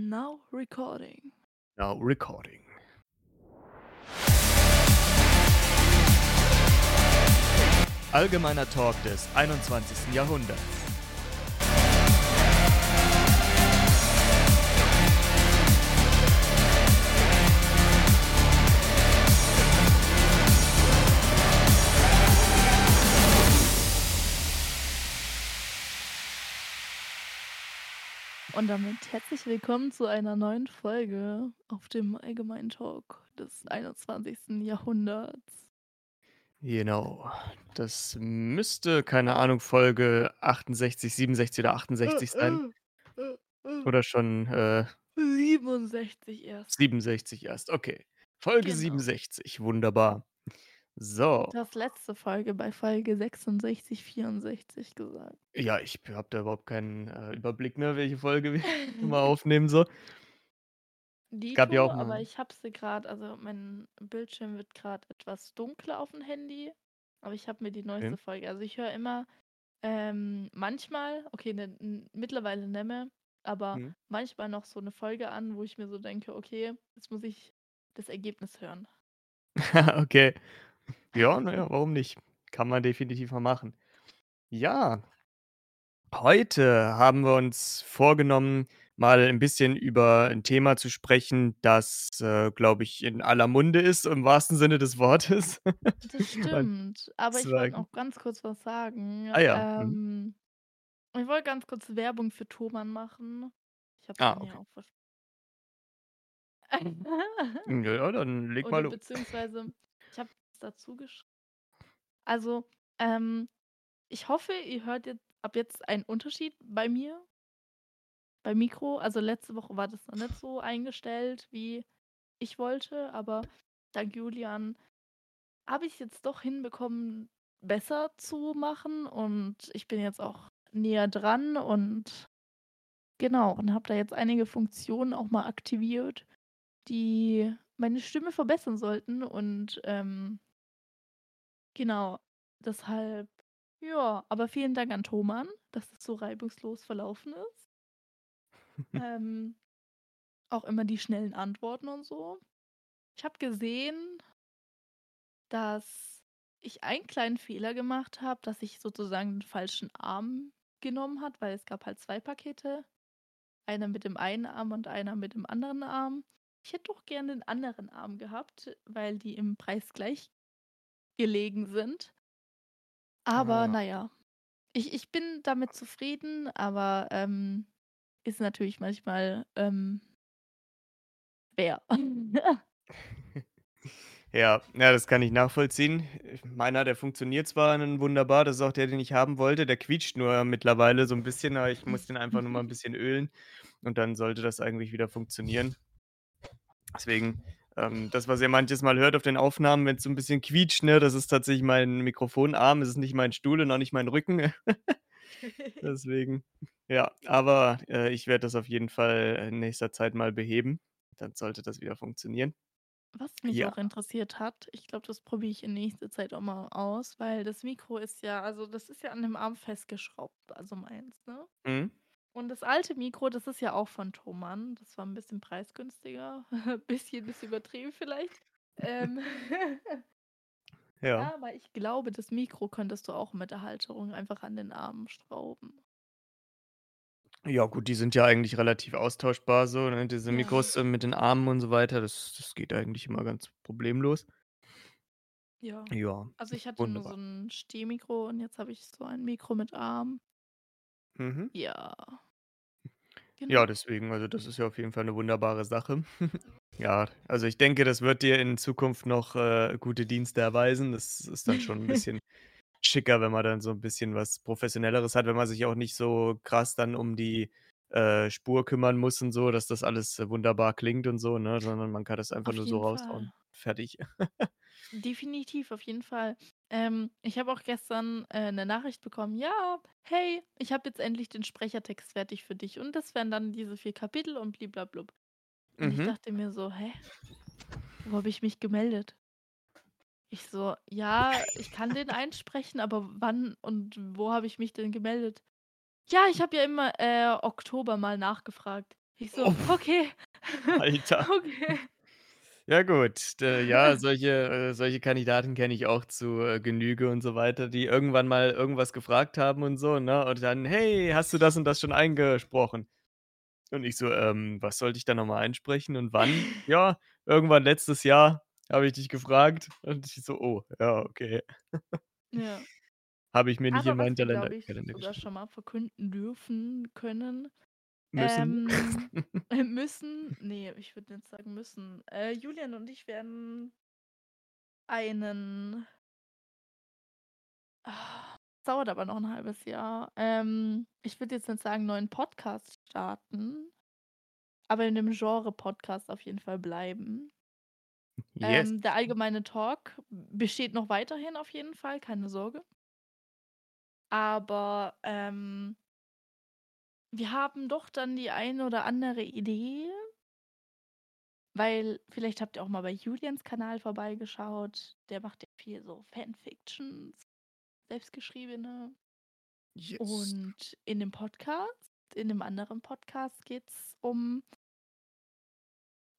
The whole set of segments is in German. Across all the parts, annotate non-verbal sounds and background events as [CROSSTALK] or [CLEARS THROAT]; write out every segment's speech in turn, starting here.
Now recording. Now recording. Allgemeiner Talk des 21. Jahrhunderts. Und damit herzlich willkommen zu einer neuen Folge auf dem Allgemeinen Talk des 21. Jahrhunderts. Genau. Das müsste, keine Ahnung, Folge 68, 67 oder 68 sein. Oder schon äh, 67 erst. 67 erst. Okay. Folge Genau. 67. Wunderbar. So. Du hast letzte Folge bei Folge 66, 64 gesagt. Ja, ich habe da überhaupt keinen äh, Überblick mehr, welche Folge wir [LAUGHS] [LAUGHS] mal aufnehmen so. Gab ja Dito, auch aber mal. ich habe sie gerade, also mein Bildschirm wird gerade etwas dunkler auf dem Handy, aber ich habe mir die neueste Okay. Folge, also ich höre immer ähm, manchmal, okay, ne, mittlerweile mehr, aber Mhm. manchmal noch so eine Folge an, wo ich mir so denke, okay, jetzt muss ich das Ergebnis hören. [LAUGHS] Okay. Ja, na ja, warum nicht? Kann man definitiv mal machen. Ja, heute haben wir uns vorgenommen, mal ein bisschen über ein Thema zu sprechen, das, äh, glaube ich, in aller Munde ist, im wahrsten Sinne des Wortes. Das [LAUGHS] stimmt, aber ich wollte noch ganz kurz was sagen. ah ja, mhm. Ähm, ich wollte ganz kurz Werbung für Thomann machen. Ich habe Ah, okay. hier auch vers- Ja, dann leg [LAUGHS] mal los. beziehungsweise, ich habe dazu geschrieben. Also, ähm, ich hoffe, ihr hört jetzt ab jetzt einen Unterschied bei mir, beim Mikro. Also letzte Woche war das noch nicht so eingestellt, wie ich wollte, aber dank Julian habe ich jetzt doch hinbekommen, besser zu machen und ich bin jetzt auch näher dran und genau, und habe da jetzt einige Funktionen auch mal aktiviert, die meine Stimme verbessern sollten und ähm, genau, deshalb, ja, aber vielen Dank an Thoman, dass es so reibungslos verlaufen ist. [LAUGHS] ähm, auch immer die schnellen Antworten und so. Ich habe gesehen, dass ich einen kleinen Fehler gemacht habe, dass ich sozusagen den falschen Arm genommen hat, weil es gab halt zwei Pakete. Einer mit dem einen Arm und einer mit dem anderen Arm. Ich hätte doch gerne den anderen Arm gehabt, weil die im Preis gleich gelegen sind. Aber Ah. naja, ich, ich bin damit zufrieden, aber ähm, ist natürlich manchmal ähm, schwer. [LAUGHS] Ja, ja, das kann ich nachvollziehen. Meiner, der funktioniert zwar wunderbar, das ist auch der, den ich haben wollte. Der quietscht nur mittlerweile so ein bisschen, aber ich muss den einfach nur mal ein [LAUGHS] bisschen ölen und dann sollte das eigentlich wieder funktionieren. Deswegen, ähm, das, was ihr manches Mal hört auf den Aufnahmen, wenn's so ein bisschen quietscht, ne, das ist tatsächlich mein Mikrofonarm. Es ist nicht mein Stuhl und auch nicht mein Rücken. [LAUGHS] Deswegen, ja, aber, äh, ich werde das auf jeden Fall in nächster Zeit mal beheben. Dann sollte das wieder funktionieren. Was mich Ja. auch interessiert hat, ich glaube, das probiere ich in nächster Zeit auch mal aus, weil das Mikro ist ja, also das ist ja an dem Arm festgeschraubt, also meins, ne? Mhm. Und das alte Mikro, das ist ja auch von Thomann. Das war ein bisschen preisgünstiger. [LAUGHS] bisschen, bisschen übertrieben vielleicht. Ähm, [LAUGHS] Ja. aber ich glaube, das Mikro könntest du auch mit der Halterung einfach an den Armen schrauben. Ja gut, die sind ja eigentlich relativ austauschbar so, ne, diese. Mikros, äh, mit den Armen und so weiter. Das das geht eigentlich immer ganz problemlos. Ja. Ja, Also ich hatte nur so wunderbar. ein Stehmikro und jetzt habe ich so ein Mikro mit Arm. Mhm. Ja. Ja, Genau. deswegen, also das ist ja auf jeden Fall 'ne wunderbare Sache. [LAUGHS] Ja, also ich denke, das wird dir in Zukunft noch, äh, gute Dienste erweisen. Das ist dann schon 'n [LAUGHS] bisschen schicker, wenn man dann so 'n bisschen was Professionelleres hat, wenn man sich auch nicht so krass dann um die, äh, Spur kümmern muss und so, dass das alles, wunderbar klingt und so, ne, sondern man kann das einfach Auf nur so jeden raushauen. Fall. Fertig. [LAUGHS] Definitiv, auf jeden Fall. Ähm, ich habe auch gestern äh, 'ne Nachricht bekommen: „Ja, hey, ich habe jetzt endlich den Sprechertext fertig für dich und das wären dann diese 4 Kapitel und bliblablub.“ Und ich Mhm. dachte mir so: „Hä? Wo habe ich mich gemeldet?“ Ich so: „Ja, ich kann den einsprechen, aber wann und wo habe ich mich denn gemeldet?“ „Ja, ich habe ja immer, äh, Oktober mal nachgefragt.“ Ich so: Uff. „Okay, Alter. [LAUGHS] okay.“ Ja gut, d ja, [LAUGHS] solche äh, solche Kandidaten kenne ich auch zu, äh, Genüge und so weiter, die irgendwann mal irgendwas gefragt haben und so, ne? Und dann: „Hey, hast du das und das schon eingesprochen?“ Und ich so: „Ähm, was sollte ich da noch mal einsprechen und wann?“ „Ja, irgendwann letztes Jahr habe ich dich gefragt.“ Und ich so: „Oh, ja, okay.“ Ja. Habe ich mir nicht in Aber meinen was wir, glaube ich, Talenderkalender sogar geschrieben. schon mal verkünden dürfen können, Müssen. ähm, [LAUGHS] äh, müssen ne, ich würde nicht sagen müssen. Äh, Julian und ich werden einen dauert aber noch 'n 1/2 Jahr. Ähm, ich würde jetzt nicht sagen, neuen Podcast starten, aber in dem Genre Podcast auf jeden Fall bleiben. Yes. Ähm, der allgemeine Talk besteht noch weiterhin auf jeden Fall, keine Sorge. Aber, ähm wir haben doch dann die eine oder andere Idee weil vielleicht habt ihr auch mal bei Julians Kanal vorbeigeschaut. Der macht ja viel so Fanfictions, selbstgeschriebene. Yes. Und in dem Podcast in dem anderen Podcast geht's um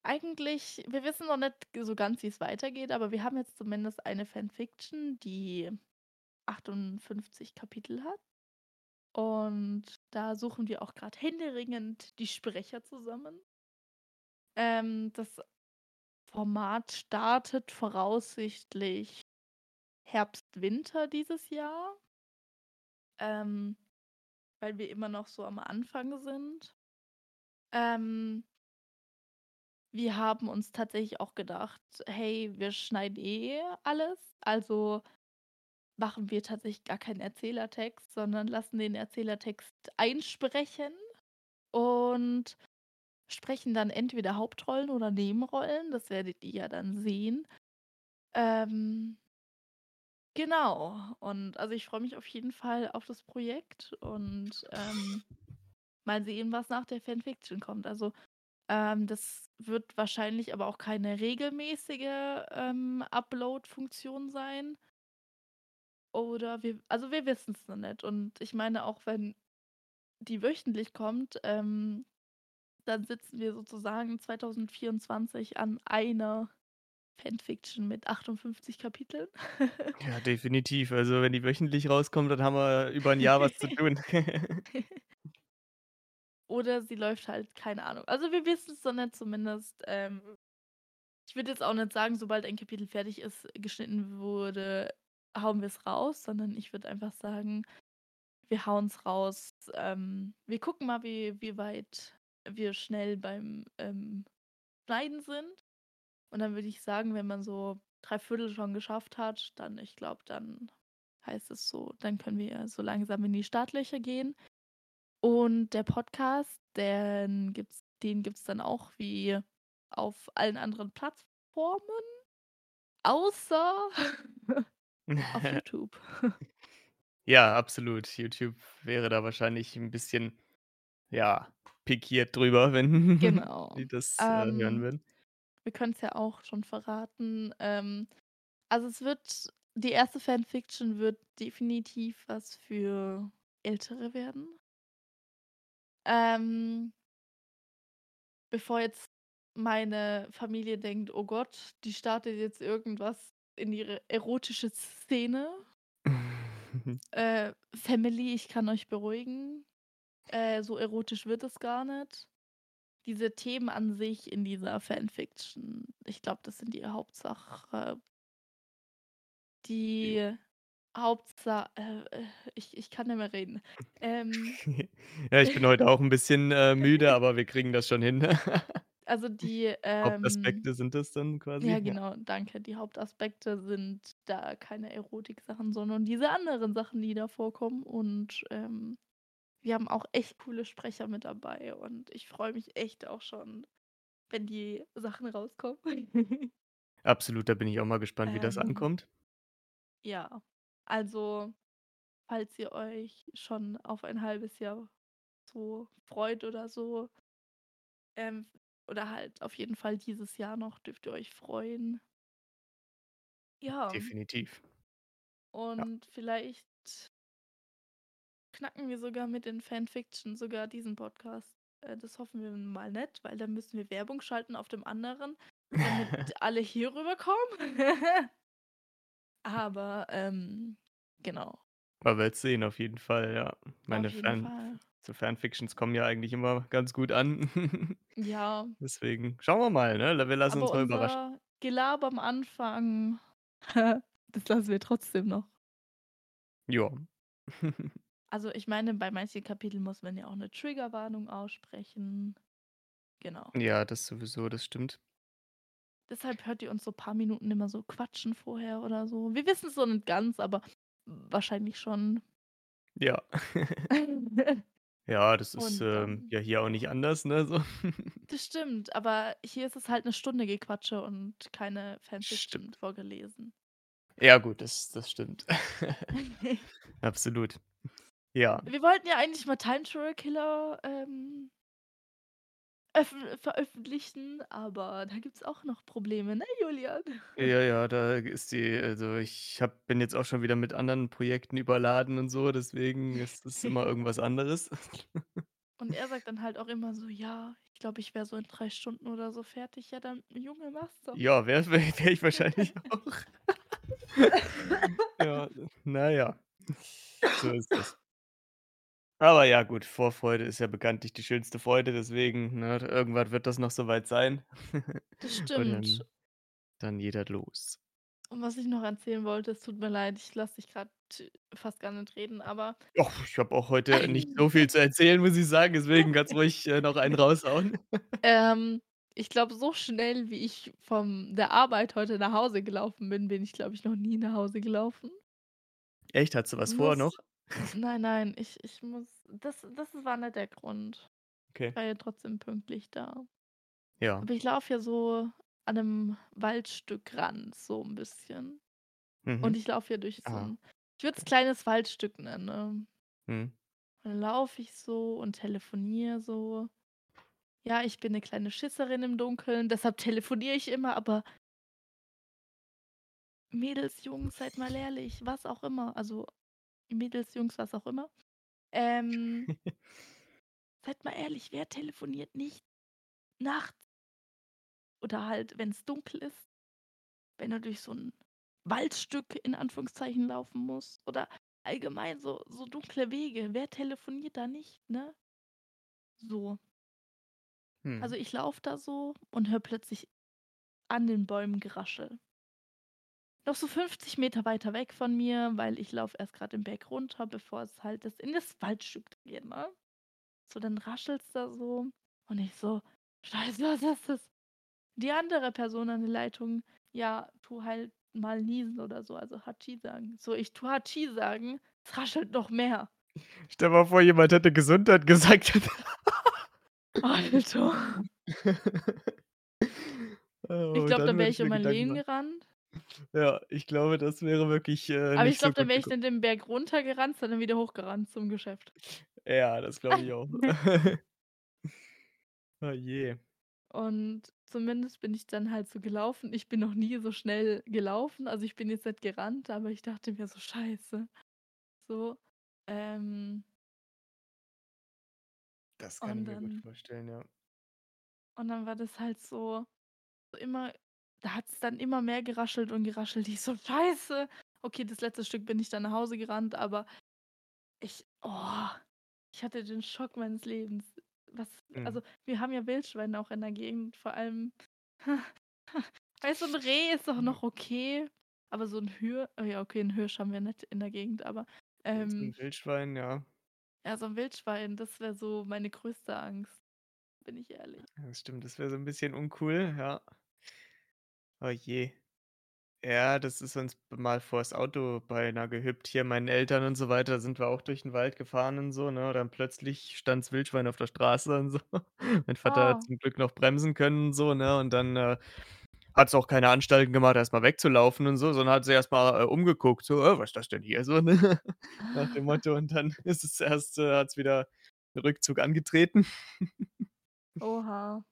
eigentlich wir wissen noch nicht so ganz, wie's weitergeht, aber wir haben jetzt zumindest eine Fanfiction, die 58 Kapitel hat. Und da suchen wir auch grad händeringend die Sprecher zusammen. Ähm, das Format startet voraussichtlich Herbst, Winter dieses Jahr. Ähm, weil wir immer noch so am Anfang sind. Ähm wir haben uns tatsächlich auch gedacht: „Hey, wir schneiden eh alles.“ Also, machen wir tatsächlich gar keinen Erzählertext, sondern lassen den Erzählertext einsprechen und sprechen dann entweder Hauptrollen oder Nebenrollen. Das werdet ihr ja dann sehen. Ähm genau. Und also, ich freue mich auf jeden Fall auf das Projekt und, ähm, mal sehen, was nach der Fanfiction kommt. Also, ähm, das wird wahrscheinlich aber auch keine regelmäßige, ähm, Upload-Funktion sein. Oder wir also, wir wissen's noch nicht. Und ich meine, auch wenn die wöchentlich kommt, ähm, dann sitzen wir sozusagen 2024 an einer Fanfiction mit 58 Kapiteln. [LAUGHS] Ja, definitiv. Also, wenn die wöchentlich rauskommt, dann haben wir über 'n Jahr was zu tun. [LAUGHS] Oder sie läuft halt keine Ahnung. Also, wir wissen's noch nicht zumindest. Ähm, ich würde jetzt auch nicht sagen, sobald ein Kapitel fertig ist, geschnitten wurde, hauen wir's raus, sondern ich würde einfach sagen, wir hauen's raus. Ähm, wir gucken mal, wie wie weit wir schnell beim, ähm, Schneiden sind. Und dann würde ich sagen, wenn man so 3/4 schon geschafft hat, dann ich glaube, dann heißt es so dann können wir so langsam in die Startlöcher gehen. Und der Podcast, den gibt's den gibt's dann auch wie auf allen anderen Plattformen, außer [LAUGHS] [LAUGHS] auf [LAUGHS] YouTube. Ja, absolut. YouTube wäre da wahrscheinlich 'n bisschen, ja, pikiert drüber, wenn [LAUGHS] Genau. die das, äh, hören Ähm, würden. wir können's ja auch schon verraten. Ähm, also, es wird die 1. Fanfiction wird definitiv was für Ältere werden. Ähm bevor jetzt meine Familie denkt: „Oh Gott, die startet jetzt irgendwas in ihre erotische Szene.“ [LAUGHS] Äh, Family, ich kann euch beruhigen, äh, so erotisch wird es gar nicht. Diese Themen an sich in dieser Fanfiction, ich glaube, das sind die Hauptsache die Hauptsa äh, äh, ich ich kann nicht mehr reden. Ähm [LAUGHS] Ja, ich bin heute auch 'n bisschen, äh, müde, aber wir kriegen das schon hin. [LAUGHS] Also, die, ähm Hauptaspekte sind das dann quasi, ja. genau, danke. Die Hauptaspekte sind da keine Erotiksachen, sondern diese anderen Sachen, die da vorkommen. Und, ähm, wir haben auch echt coole Sprecher mit dabei und ich freue mich echt auch schon, wenn die Sachen rauskommen. [LAUGHS] Absolut, da bin ich auch mal gespannt, wie das Ähm ankommt. ja, also, falls ihr euch schon auf ein 1/2 Jahr so freut oder so ähm, oder halt auf jeden Fall dieses Jahr noch dürft ihr euch freuen. Ja. Definitiv. Ja. Und vielleicht knacken wir sogar mit den Fanfiction sogar diesen Podcast. Äh, das hoffen wir mal nicht, weil dann müssen wir Werbung schalten auf dem anderen, damit [LAUGHS] alle hier rüberkommen. [LAUGHS] Aber, ähm, genau. Man wird's sehen auf jeden Fall, ja. Auf Meine jeden Fan Fall. so Fanfictions kommen ja eigentlich immer ganz gut an. [LAUGHS] Ja. Deswegen schauen wir mal, ne? Wir lassen uns Aber mal überraschen. Gelaber am Anfang, [LAUGHS] das lassen wir trotzdem noch. Ja. [LAUGHS] Also, ich meine, bei manchen Kapiteln muss man ja auch 'ne Triggerwarnung aussprechen. Genau. Ja, das sowieso, das stimmt. Deshalb hört ihr uns so paar Minuten immer so quatschen vorher oder so. Wir wissen's noch nicht ganz, aber wahrscheinlich schon. Ja. [LAUGHS] Ja, das ist, Und ähm, dann ja hier auch nicht anders, ne, so. [LAUGHS] Das stimmt, aber hier ist es halt 'ne Stunde Gequatsche und keine Fanfiction Stimmt. vorgelesen. Ja gut, das das stimmt. [LAUGHS] Absolut. Ja. Wir wollten ja eigentlich mal Time Serial Killer, ähm öff veröffentlichen, aber da gibt's auch noch Probleme, ne, Julian? Ja, ja, da ist die also, ich habe bin jetzt auch schon wieder mit anderen Projekten überladen und so, deswegen ist es [LAUGHS] immer irgendwas anderes. Und er sagt [LAUGHS] dann halt auch immer so: „Ja, ich glaube, ich wäre so in 3 Stunden oder so fertig.“ Ja, dann Junge, mach's doch. Ja, wäre wäre wäre ich wahrscheinlich auch. [LAUGHS] Ja, na ja. So ist das. Aber ja gut, Vorfreude ist ja bekanntlich die schönste Freude, deswegen, ne, irgendwann wird das noch so weit sein. Das [LAUGHS] stimmt. dann dann das los. Und was ich noch erzählen wollte, es tut mir leid, ich lasse dich grad fast gar nicht reden, aber Och, ich habe auch heute nicht [LAUGHS] so viel zu erzählen, muss ich sagen, deswegen kannst ruhig, äh, noch einen raushauen. Ähm, ich glaube, so schnell, wie ich von der Arbeit heute nach Hause gelaufen bin, bin ich, glaube ich, noch nie nach Hause gelaufen. Echt, hattest du was vor Muss noch? [LAUGHS] nein, nein, ich ich muss das das war nicht der Grund. Okay. Ich war ja trotzdem pünktlich da. Ja. Aber ich laufe ja so an 'nem Waldstückrand so 'n bisschen. Und Mhm. ich laufe hier durch so Ah. 'n ich würde es kleines Waldstück nennen, ne? Mhm. Dann laufe ich so und telefoniere so. Ja, ich bin 'ne kleine Schisserin im Dunkeln, deshalb telefoniere ich immer, aber Mädels, Jungs, seid mal ehrlich, was auch immer. Also, Mädels, Jungs, was auch immer. Ähm [LAUGHS] seid mal ehrlich, wer telefoniert nicht nachts oder halt, wenn's dunkel ist, wenn er durch so 'n Waldstück in Anführungszeichen laufen muss oder allgemein so so dunkle Wege. Wer telefoniert da nicht, ne? So. Also, Mhm. ich laufe da so und höre plötzlich an den Bäumen Geraschel. Noch so 50 Meter weiter weg von mir, weil ich laufe erst grad den Berg runter, bevor es halt das in das Waldstück geht, ne? So, dann raschelt's da so und ich so: „Scheiße, [LAUGHS] was ist das?“ Die andere Person an der Leitung: „Ja, tu halt mal niesen oder so, also Hatschi sagen.“ So, ich tue Hatschi sagen, es raschelt noch mehr. Stell mal vor, jemand hätte Gesundheit gesagt. [LAUGHS] Alter. [LAUGHS] Ich Oh, glaube, dann dann wäre ich ich um mein Leben gerannt. Ja, ich glaube, das wäre wirklich, äh, Aber ich so glaube, dann gut wäre ich dann den Berg runtergerannt, sondern wieder hochgerannt zum Geschäft. Ja, das glaube ich auch. [LAUGHS] [LAUGHS] Oh je. Und zumindest bin ich dann halt so gelaufen. Ich bin noch nie so schnell gelaufen. Also, ich bin jetzt nicht gerannt, aber ich dachte mir so: „Scheiße.“ So, ähm Das kann ich mir gut dann vorstellen, ja. und dann war das halt so so immer da hat's dann immer mehr geraschelt und geraschelt. Ich so: „Scheiße.“ Okay, das letzte Stück bin ich dann nach Hause gerannt, aber ich oh, ich hatte den Schock meines Lebens. Was Mhm. also, wir haben ja Wildschweine auch in der Gegend, vor allem [LAUGHS] weißt du, 'n Reh ist doch Mhm. noch okay, aber so 'n Hir oh ja, okay, 'n Hirsch haben wir nicht in der Gegend, aber, ähm Wildschwein, ja. ja, so 'n Wildschwein, das wäre so meine größte Angst, bin ich ehrlich. Ja, das stimmt, das wäre so 'n bisschen uncool, ja. Oh je. Ja, das ist uns mal vors Auto beinahe gehüpft hier, meinen Eltern und so weiter. Da sind wir auch durch 'n Wald gefahren und so, ne? Dann plötzlich stand's Wildschwein auf der Straße und so. [LAUGHS] Mein Vater hat Oh. zum Glück noch bremsen können und so, ne? Und dann, äh, hat's auch keine Anstalten gemacht, erst mal wegzulaufen und so, sondern hat sich erst mal, äh, umgeguckt, so: „Äh, was ist das denn hier?“ So, ne? [LAUGHS] Nach dem [LAUGHS] Motto und dann ist es erst äh, hat's wieder Rückzug angetreten. Oha.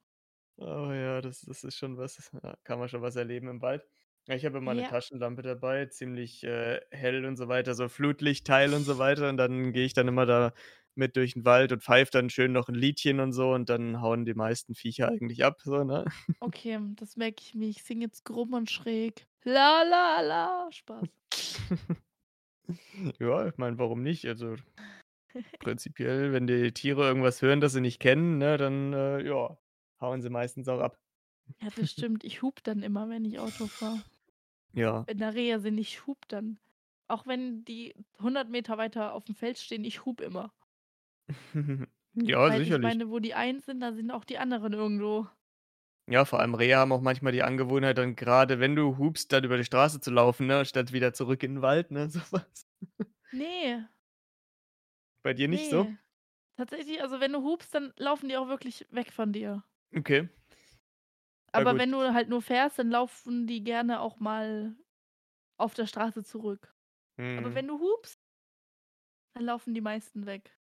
Oh ja, das das ist schon was ja, kann man schon was erleben im Wald. Ja, ich habe immer 'ne Ja. Taschenlampe dabei, ziemlich, äh, hell und so weiter, so Flutlichtteil und so weiter und dann gehe ich dann immer da mit durch 'n Wald und pfeift dann schön noch 'n Liedchen und so und dann hauen die meisten Viecher eigentlich ab so, ne? Okay, das merke ich mir. Ich singe jetzt krumm und schräg. La la la. Spaß. [LAUGHS] Ja, ich meine, warum nicht? Also, [LAUGHS] prinzipiell, wenn die Tiere irgendwas hören, das sie nicht kennen, ne, dann, äh, ja, hauen sie meistens auch ab. Ja, das stimmt. Ich hupe dann immer, wenn ich Auto fahre. Ja. Wenn da Rehe sind, ich hupe dann. Auch wenn die 100 Meter weiter auf'm Feld stehen, ich hupe immer. [LAUGHS] Ja, Weil ich sicherlich. meine, wo die einen sind, da sind auch die anderen irgendwo. Ja, vor allem Rehe haben auch manchmal die Angewohnheit, dann grade wenn du hupst, dann über die Straße zu laufen, ne, statt wieder zurück in 'n Wald, ne, [LAUGHS] so was. Ne. Bei dir nicht so? Ne. Tatsächlich, also, wenn du hupst, dann laufen die auch wirklich weg von dir. Okay. Ja Aber gut. wenn du halt nur fährst, dann laufen die gerne auch mal auf der Straße zurück. Aber Mhm. wenn du hupst dann laufen die meisten weg.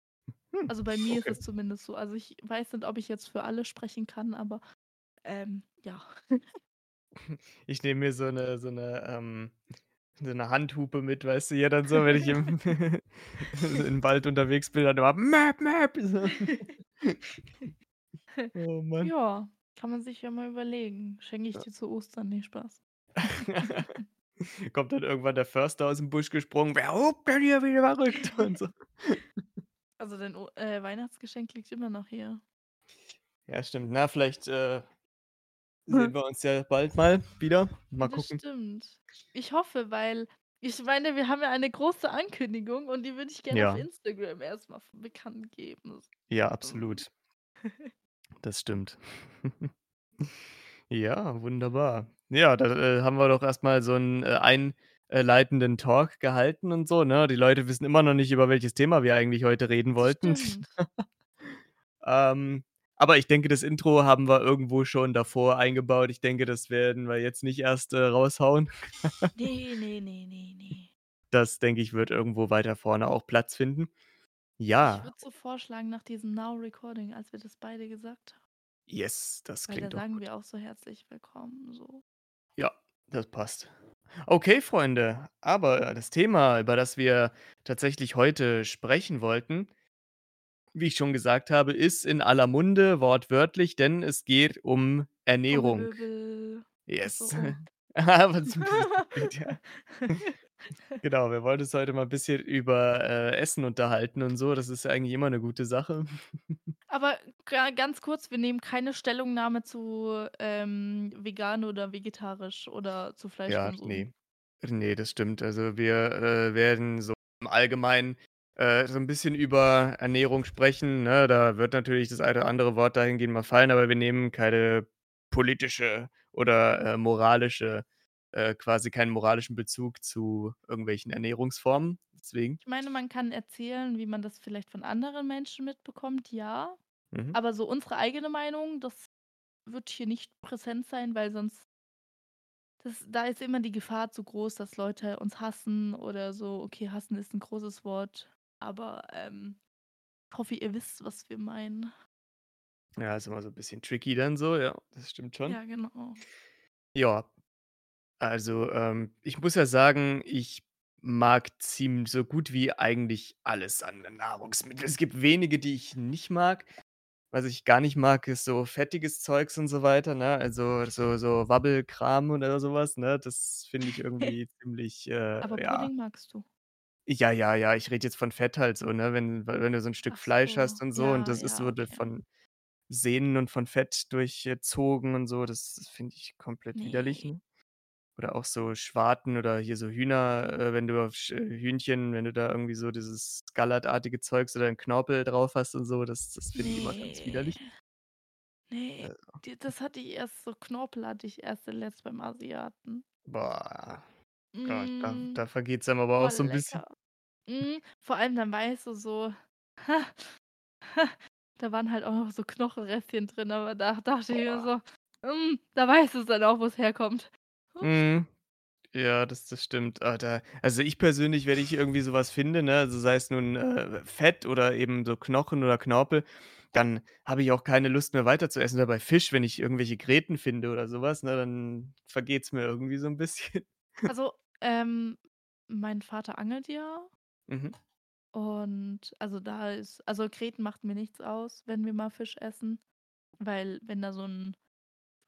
Hm, Also, bei mir ist okay. es zumindest so. Also, ich weiß nicht, ob ich jetzt für alle sprechen kann, aber, ähm, ja. [LAUGHS] Ich nehme mir so 'ne so 'ne, ähm so 'ne Handhupe mit, weißt du, ja dann so, wenn ich im [LAUGHS] im Wald unterwegs bin, dann immer: „Möp, möp“, so. [LAUGHS] [LAUGHS] Oh Mann. Ja, kann man sich ja mal überlegen. Schenke ich dir zu Ostern. Ne, Spaß. [LAUGHS] Kommt dann irgendwann der Förster aus'm Busch gesprungen: „Wer hupt denn hier wie verrückt?“ [LAUGHS] und so. Also, dein O äh, Weihnachtsgeschenk liegt immer noch hier. Ja, stimmt. Na, vielleicht, äh, sehen wir uns ja bald mal wieder. Mal Das gucken. stimmt. Ich hoffe, weil ich meine, wir haben ja eine große Ankündigung und die würde ich gerne auf Ja. Instagram erst mal f bekannt geben. Ja, absolut. Das stimmt. [LAUGHS] Ja, wunderbar. Ja, da, äh, haben wir doch erst mal so 'n, äh, ein äh, leitenden Talk gehalten und so, ne? Die Leute wissen immer noch nicht, über welches Thema wir eigentlich heute reden wollten. stimmt. [LAUGHS] Ähm, aber ich denke, das Intro haben wir irgendwo schon davor eingebaut. Ich denke, das werden wir jetzt nicht erst, äh, raushauen. Ne, ne, ne, ne, ne. Das, denke ich, wird irgendwo weiter vorne auch Platz finden. Ich Ja. würde so vorschlagen, nach diesem Now Recording, als wir das beide gesagt haben. Yes, das Weil da klingt doch sagen gut. wir auch so herzlich willkommen, so. Ja, das passt. Okay, Freunde, aber das Thema, über das wir tatsächlich heute sprechen wollten wie ich schon gesagt habe, ist in aller Munde, wortwörtlich, denn es geht um Ernährung. Ach so, Yes. [LAUGHS] Aber bisschen [LAUGHS] spät, ja. Genau, wir wollten uns heute mal 'n bisschen über, äh, Essen unterhalten und so. Das ist ja eigentlich immer 'ne gute Sache. [LAUGHS] Aber ga ganz kurz, wir nehmen keine Stellungnahme zu, ähm, vegan oder vegetarisch oder zu Ja, Fleischkonsum. ne. Ne, das stimmt. Also, wir, äh, werden so im Allgemeinen, äh, so 'n bisschen über Ernährung sprechen, ne? Da wird natürlich das eine oder andere Wort dahingehend mal fallen, aber wir nehmen keine politische oder, äh, moralische äh, quasi keinen moralischen Bezug zu irgendwelchen Ernährungsformen, deswegen. Ich meine, man kann erzählen, wie man das vielleicht von anderen Menschen mitbekommt, ja. Mhm. Aber so unsere eigene Meinung, das wird hier nicht präsent sein, weil sonst das da ist immer die Gefahr zu groß, dass Leute uns hassen oder so. Okay, hassen ist 'n großes Wort, aber, ähm, hoffe, ihr wisst, was wir meinen. Ja, ist immer so 'n bisschen tricky dann so, ja, das stimmt schon. Ja, genau. Ja. Also, ähm, ich muss ja sagen, ich mag ziem so gut wie eigentlich alles an Nahrungsmitteln. Es gibt wenige, die ich nicht mag. Was ich gar nicht mag, ist so fettiges Zeugs und so weiter, ne? Also, so so Wabbelkram oder so was, ne? Das finde ich [LAUGHS] irgendwie ziemlich, Aber äh, ja Pudding magst du? Ja, ja, ja, ich rede jetzt von Fett halt so, ne? Wenn wenn du so 'n Stück Ach Fleisch so, hast und so und ja, das ist ja, so de okay. von Sehnen und von Fett durchzogen und so, das finde ich komplett widerlich, Ne. Oder auch so Schwarten oder hier so Hühner äh, wenn du auf Sch Hühnchen wenn du da irgendwie so dieses gallertartige Zeugs oder 'n Knorpel drauf hast und so, das das finde ich immer ganz widerlich. Ne, Also das hatte ich erst so Knorpel hatte ich erst zuletzt beim Asiaten. Boah, Gott, da Hm, da vergeht's einem aber auch voll so 'n bisschen. lecker. Mhm, vor allem dann weißt du so, [LAUGHS] da waren halt auch noch so Knochenrestchen drin, aber da dachte ich mir Boah. so: „Hm“, da weißt du's dann auch, wo's herkommt. Mhm. Ja, das das stimmt. Ah, da also, ich persönlich, wenn ich irgendwie so was finde, ne, also, sei es nun, äh, Fett oder eben so Knochen oder Knorpel, dann habe ich auch keine Lust mehr weiter zu essen. Oder bei Fisch, wenn ich irgendwelche Gräten finde oder so was, ne, dann vergeht's mir irgendwie so 'n bisschen. Also, ähm, mein Vater angelt ja [LAUGHS] Mhm. Und also, da ist also, Gräten macht mir nichts aus, wenn wir mal Fisch essen, weil wenn da so 'n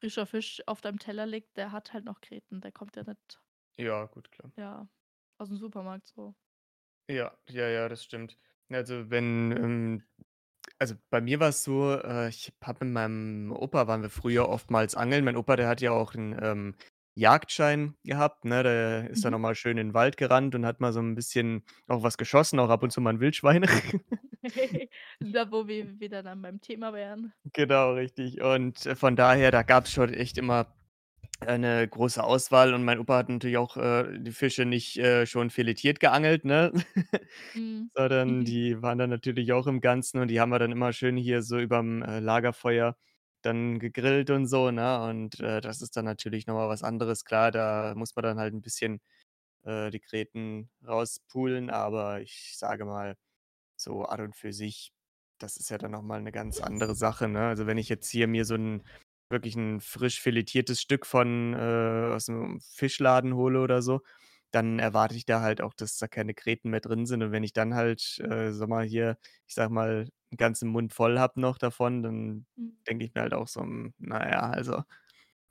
frischer Fisch auf deinem Teller liegt, der hat halt noch Gräten, der kommt ja nicht Ja, gut, klar. ja, aus'm Supermarkt so. Ja, ja, ja, das stimmt. Also, wenn, ähm also, bei mir war's so, äh, ich habe mit meinem Opa waren wir früher oftmals angeln. Mein Opa, der hat ja auch 'n, ähm, Jagdschein gehabt, ne? Der ist dann Mhm. noch mal schön in 'n Wald gerannt und hat mal so 'n bisschen auch was geschossen, auch ab und zu mal 'n Wildschwein. [LAUGHS] [LAUGHS] [LAUGHS] Da, wo wir wieder dann beim Thema wären. Genau, richtig. Und, äh, von daher, da gab's schon echt immer, äh, 'ne große Auswahl und mein Opa hat natürlich auch, äh, die Fische nicht, äh, schon filetiert geangelt, ne? [LAUGHS] Mhm. Sondern die waren dann natürlich auch im Ganzen und die haben wir dann immer schön hier so überm, äh, Lagerfeuer dann gegrillt und so, ne? Und, äh, das ist dann natürlich noch mal was anderes. Klar, da muss man dann halt 'n bisschen, äh, die Gräten rauspulen, aber ich sage mal, so an und für sich, das ist ja dann noch mal 'ne ganz andere Sache, ne? Also, wenn ich jetzt hier mir so 'n wirklich 'n frisch filetiertes Stück von äh, aus'm Fischladen hole oder so, dann erwarte ich da halt auch, dass da keine Gräten mehr drin sind. Und wenn ich dann halt, äh, sage mal hier, ich sage mal, 'n ganzen Mund voll habe noch davon, dann Mhm. denke ich mir halt auch so: „Hm, na ja, also,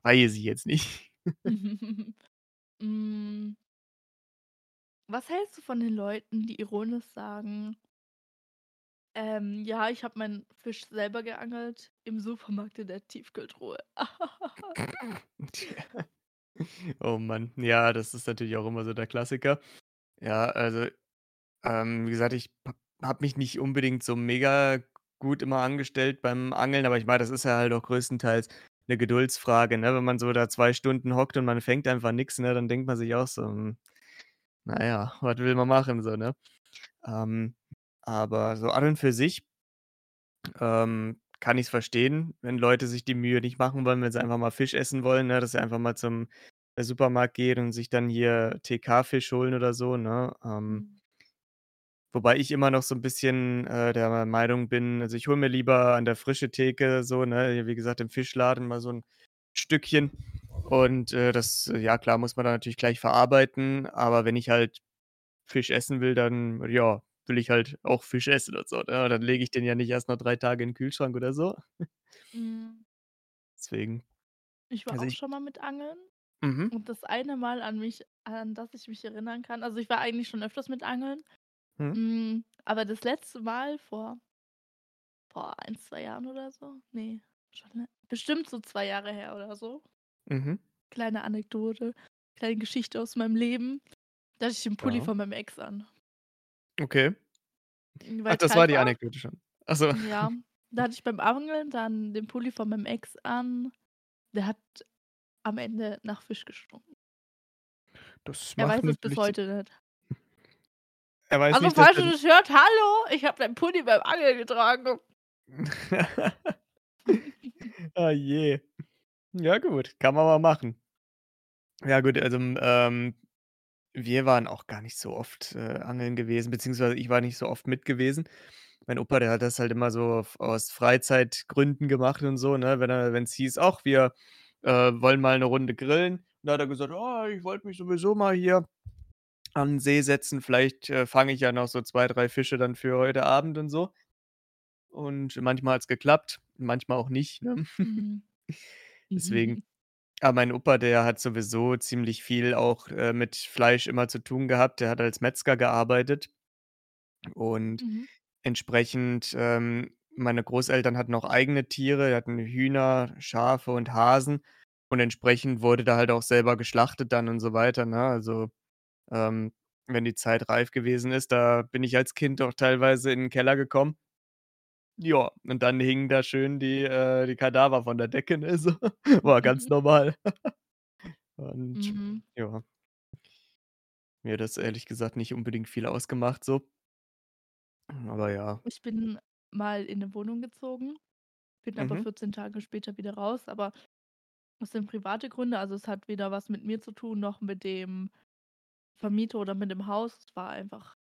weiß ich jetzt nicht.“ [LAUGHS] Hm. Was hältst du von den Leuten, die ironisch sagen ähm: „Ja, ich habe meinen Fisch selber geangelt im Supermarkt in der Tiefkühltruhe.“ Tja. [LAUGHS] Oh Mann. Ja, das ist natürlich auch immer so der Klassiker. Ja, also, ähm, wie gesagt, ich ha habe mich nicht unbedingt so mega gut immer angestellt beim Angeln, aber ich meine, das ist ja halt auch größtenteils 'ne Geduldsfrage, ne? Wenn man so da 2 Stunden hockt und man fängt einfach nix, ne, dann denkt man sich auch so: „Hm, na ja, was will man machen“, so, ne? Ähm, aber so an und für sich ähm, kann ich's verstehen, wenn Leute sich die Mühe nicht machen wollen, wenn sie einfach mal Fisch essen wollen, ne, dass sie einfach mal zum, äh, Supermarkt gehen und sich dann hier TK-Fisch holen oder so, ne? Ähm Mhm. wobei ich immer noch so 'n bisschen, äh, der Meinung bin also, ich hole mir lieber an der Frischetheke so, ne, wie gesagt, im Fischladen mal so 'n Stückchen und, äh, das ja klar, muss man dann natürlich gleich verarbeiten, aber wenn ich halt Fisch essen will, dann, ja, will ich halt auch Fisch essen und so, ne? Dann lege ich den ja nicht erst noch 3 Tage in 'n Kühlschrank oder so. Mhm. Deswegen. Ich war Also, auch ich schon mal mit Angeln Mhm. und das eine Mal an mich an das ich mich erinnern kann also, ich war eigentlich schon öfters mit Angeln, Mhm. hm, aber das letzte Mal vor vor 1, 2 Jahren oder so? Ne, schon bestimmt so 2 Jahre her oder so. Mhm. Kleine Anekdote, kleine Geschichte aus meinem Leben. Da hatte ich den Pulli Ja. von meinem Ex an. Okay. Hm, Ach, das war kalt die war. Anekdote schon. Ach so. Ja, da hatte ich beim Angeln dann den Pulli von meinem Ex an. Der hat am Ende nach Fisch gestunken. Das Er weiß es bis heute nicht. Er weiß Also, nicht, falls du das hört, hallo, ich habe deinen Pulli beim Angeln getragen. Oh [LAUGHS] je. Ja gut, kann man mal machen. Ja gut, also, hm, ähm, wir waren auch gar nicht so oft, äh, angeln gewesen, beziehungsweise ich war nicht so oft mit gewesen. Mein Opa, der hat das halt immer so f aus Freizeitgründen gemacht und so, ne? Wenn er wenn's hieß: „Ach, wir, äh, wollen mal 'ne Runde grillen.“ Dann hat er gesagt: „Oh, ich wollte mich sowieso mal hier an 'n See setzen. Vielleicht, äh, fange ich ja noch so 2, 3 Fische dann für heute Abend und so.“ Und manchmal hat's geklappt, manchmal auch nicht, ne? Mhm. [LAUGHS] Deswegen. [LAUGHS] Aber mein Opa, der hat sowieso ziemlich viel auch, äh, mit Fleisch immer zu tun gehabt. Der hat als Metzger gearbeitet und Mhm. entsprechend, ähm meine Großeltern hatten auch eigene Tiere, die hatten Hühner, Schafe und Hasen und entsprechend wurde da halt auch selber geschlachtet dann und so weiter, ne? Also, ähm, wenn die Zeit reif gewesen ist, da bin ich als Kind auch teilweise in 'n Keller gekommen. Ja, und dann hingen da schön die äh, die Kadaver von der Decke, ne, so. [LAUGHS] War ganz normal. [LAUGHS] Und Mhm. ja. Mir hat das ehrlich gesagt nicht unbedingt viel ausgemacht so. Aber ja. Ich bin mal in 'ne Wohnung gezogen, bin aber Mhm. 14 Tage später wieder raus, aber das sind private Gründe. Also, es hat weder was mit mir zu tun noch mit dem Vermieter oder mit dem Haus. Es war einfach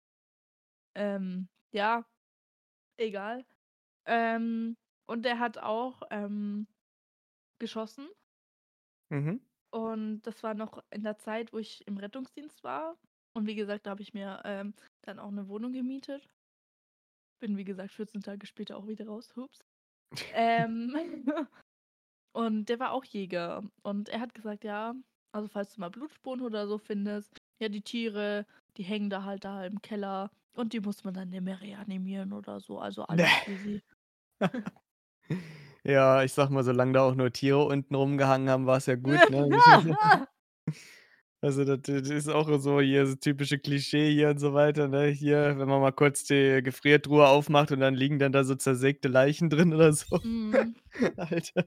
ähm, ja, egal. Ähm, und der hat auch, ähm, geschossen. Mhm. Und das war noch in der Zeit, wo ich im Rettungsdienst war. Und wie gesagt, da habe ich mir, ähm, dann auch 'ne Wohnung gemietet. Bin, wie gesagt, 14 Tage später auch wieder raus. Ups. Ähm, [LAUGHS] [LAUGHS] und der war auch Jäger. Und er hat gesagt, ja, also falls du mal Blutspuren oder so findest, ja, die Tiere, die hängen da halt da im Keller und die muss man dann nicht mehr reanimieren oder so. Also alles easy. Ja, ich sage mal, solange da auch nur Tiere unten rumgehangen haben, war's ja gut, ne? [LAUGHS] [LAUGHS] Also, das das ist auch so hier so typische Klischee hier und so weiter, ne? Hier, wenn man mal kurz die Gefriertruhe aufmacht und dann liegen dann da so zersägte Leichen drin oder so. Mhm. [LAUGHS] Alter,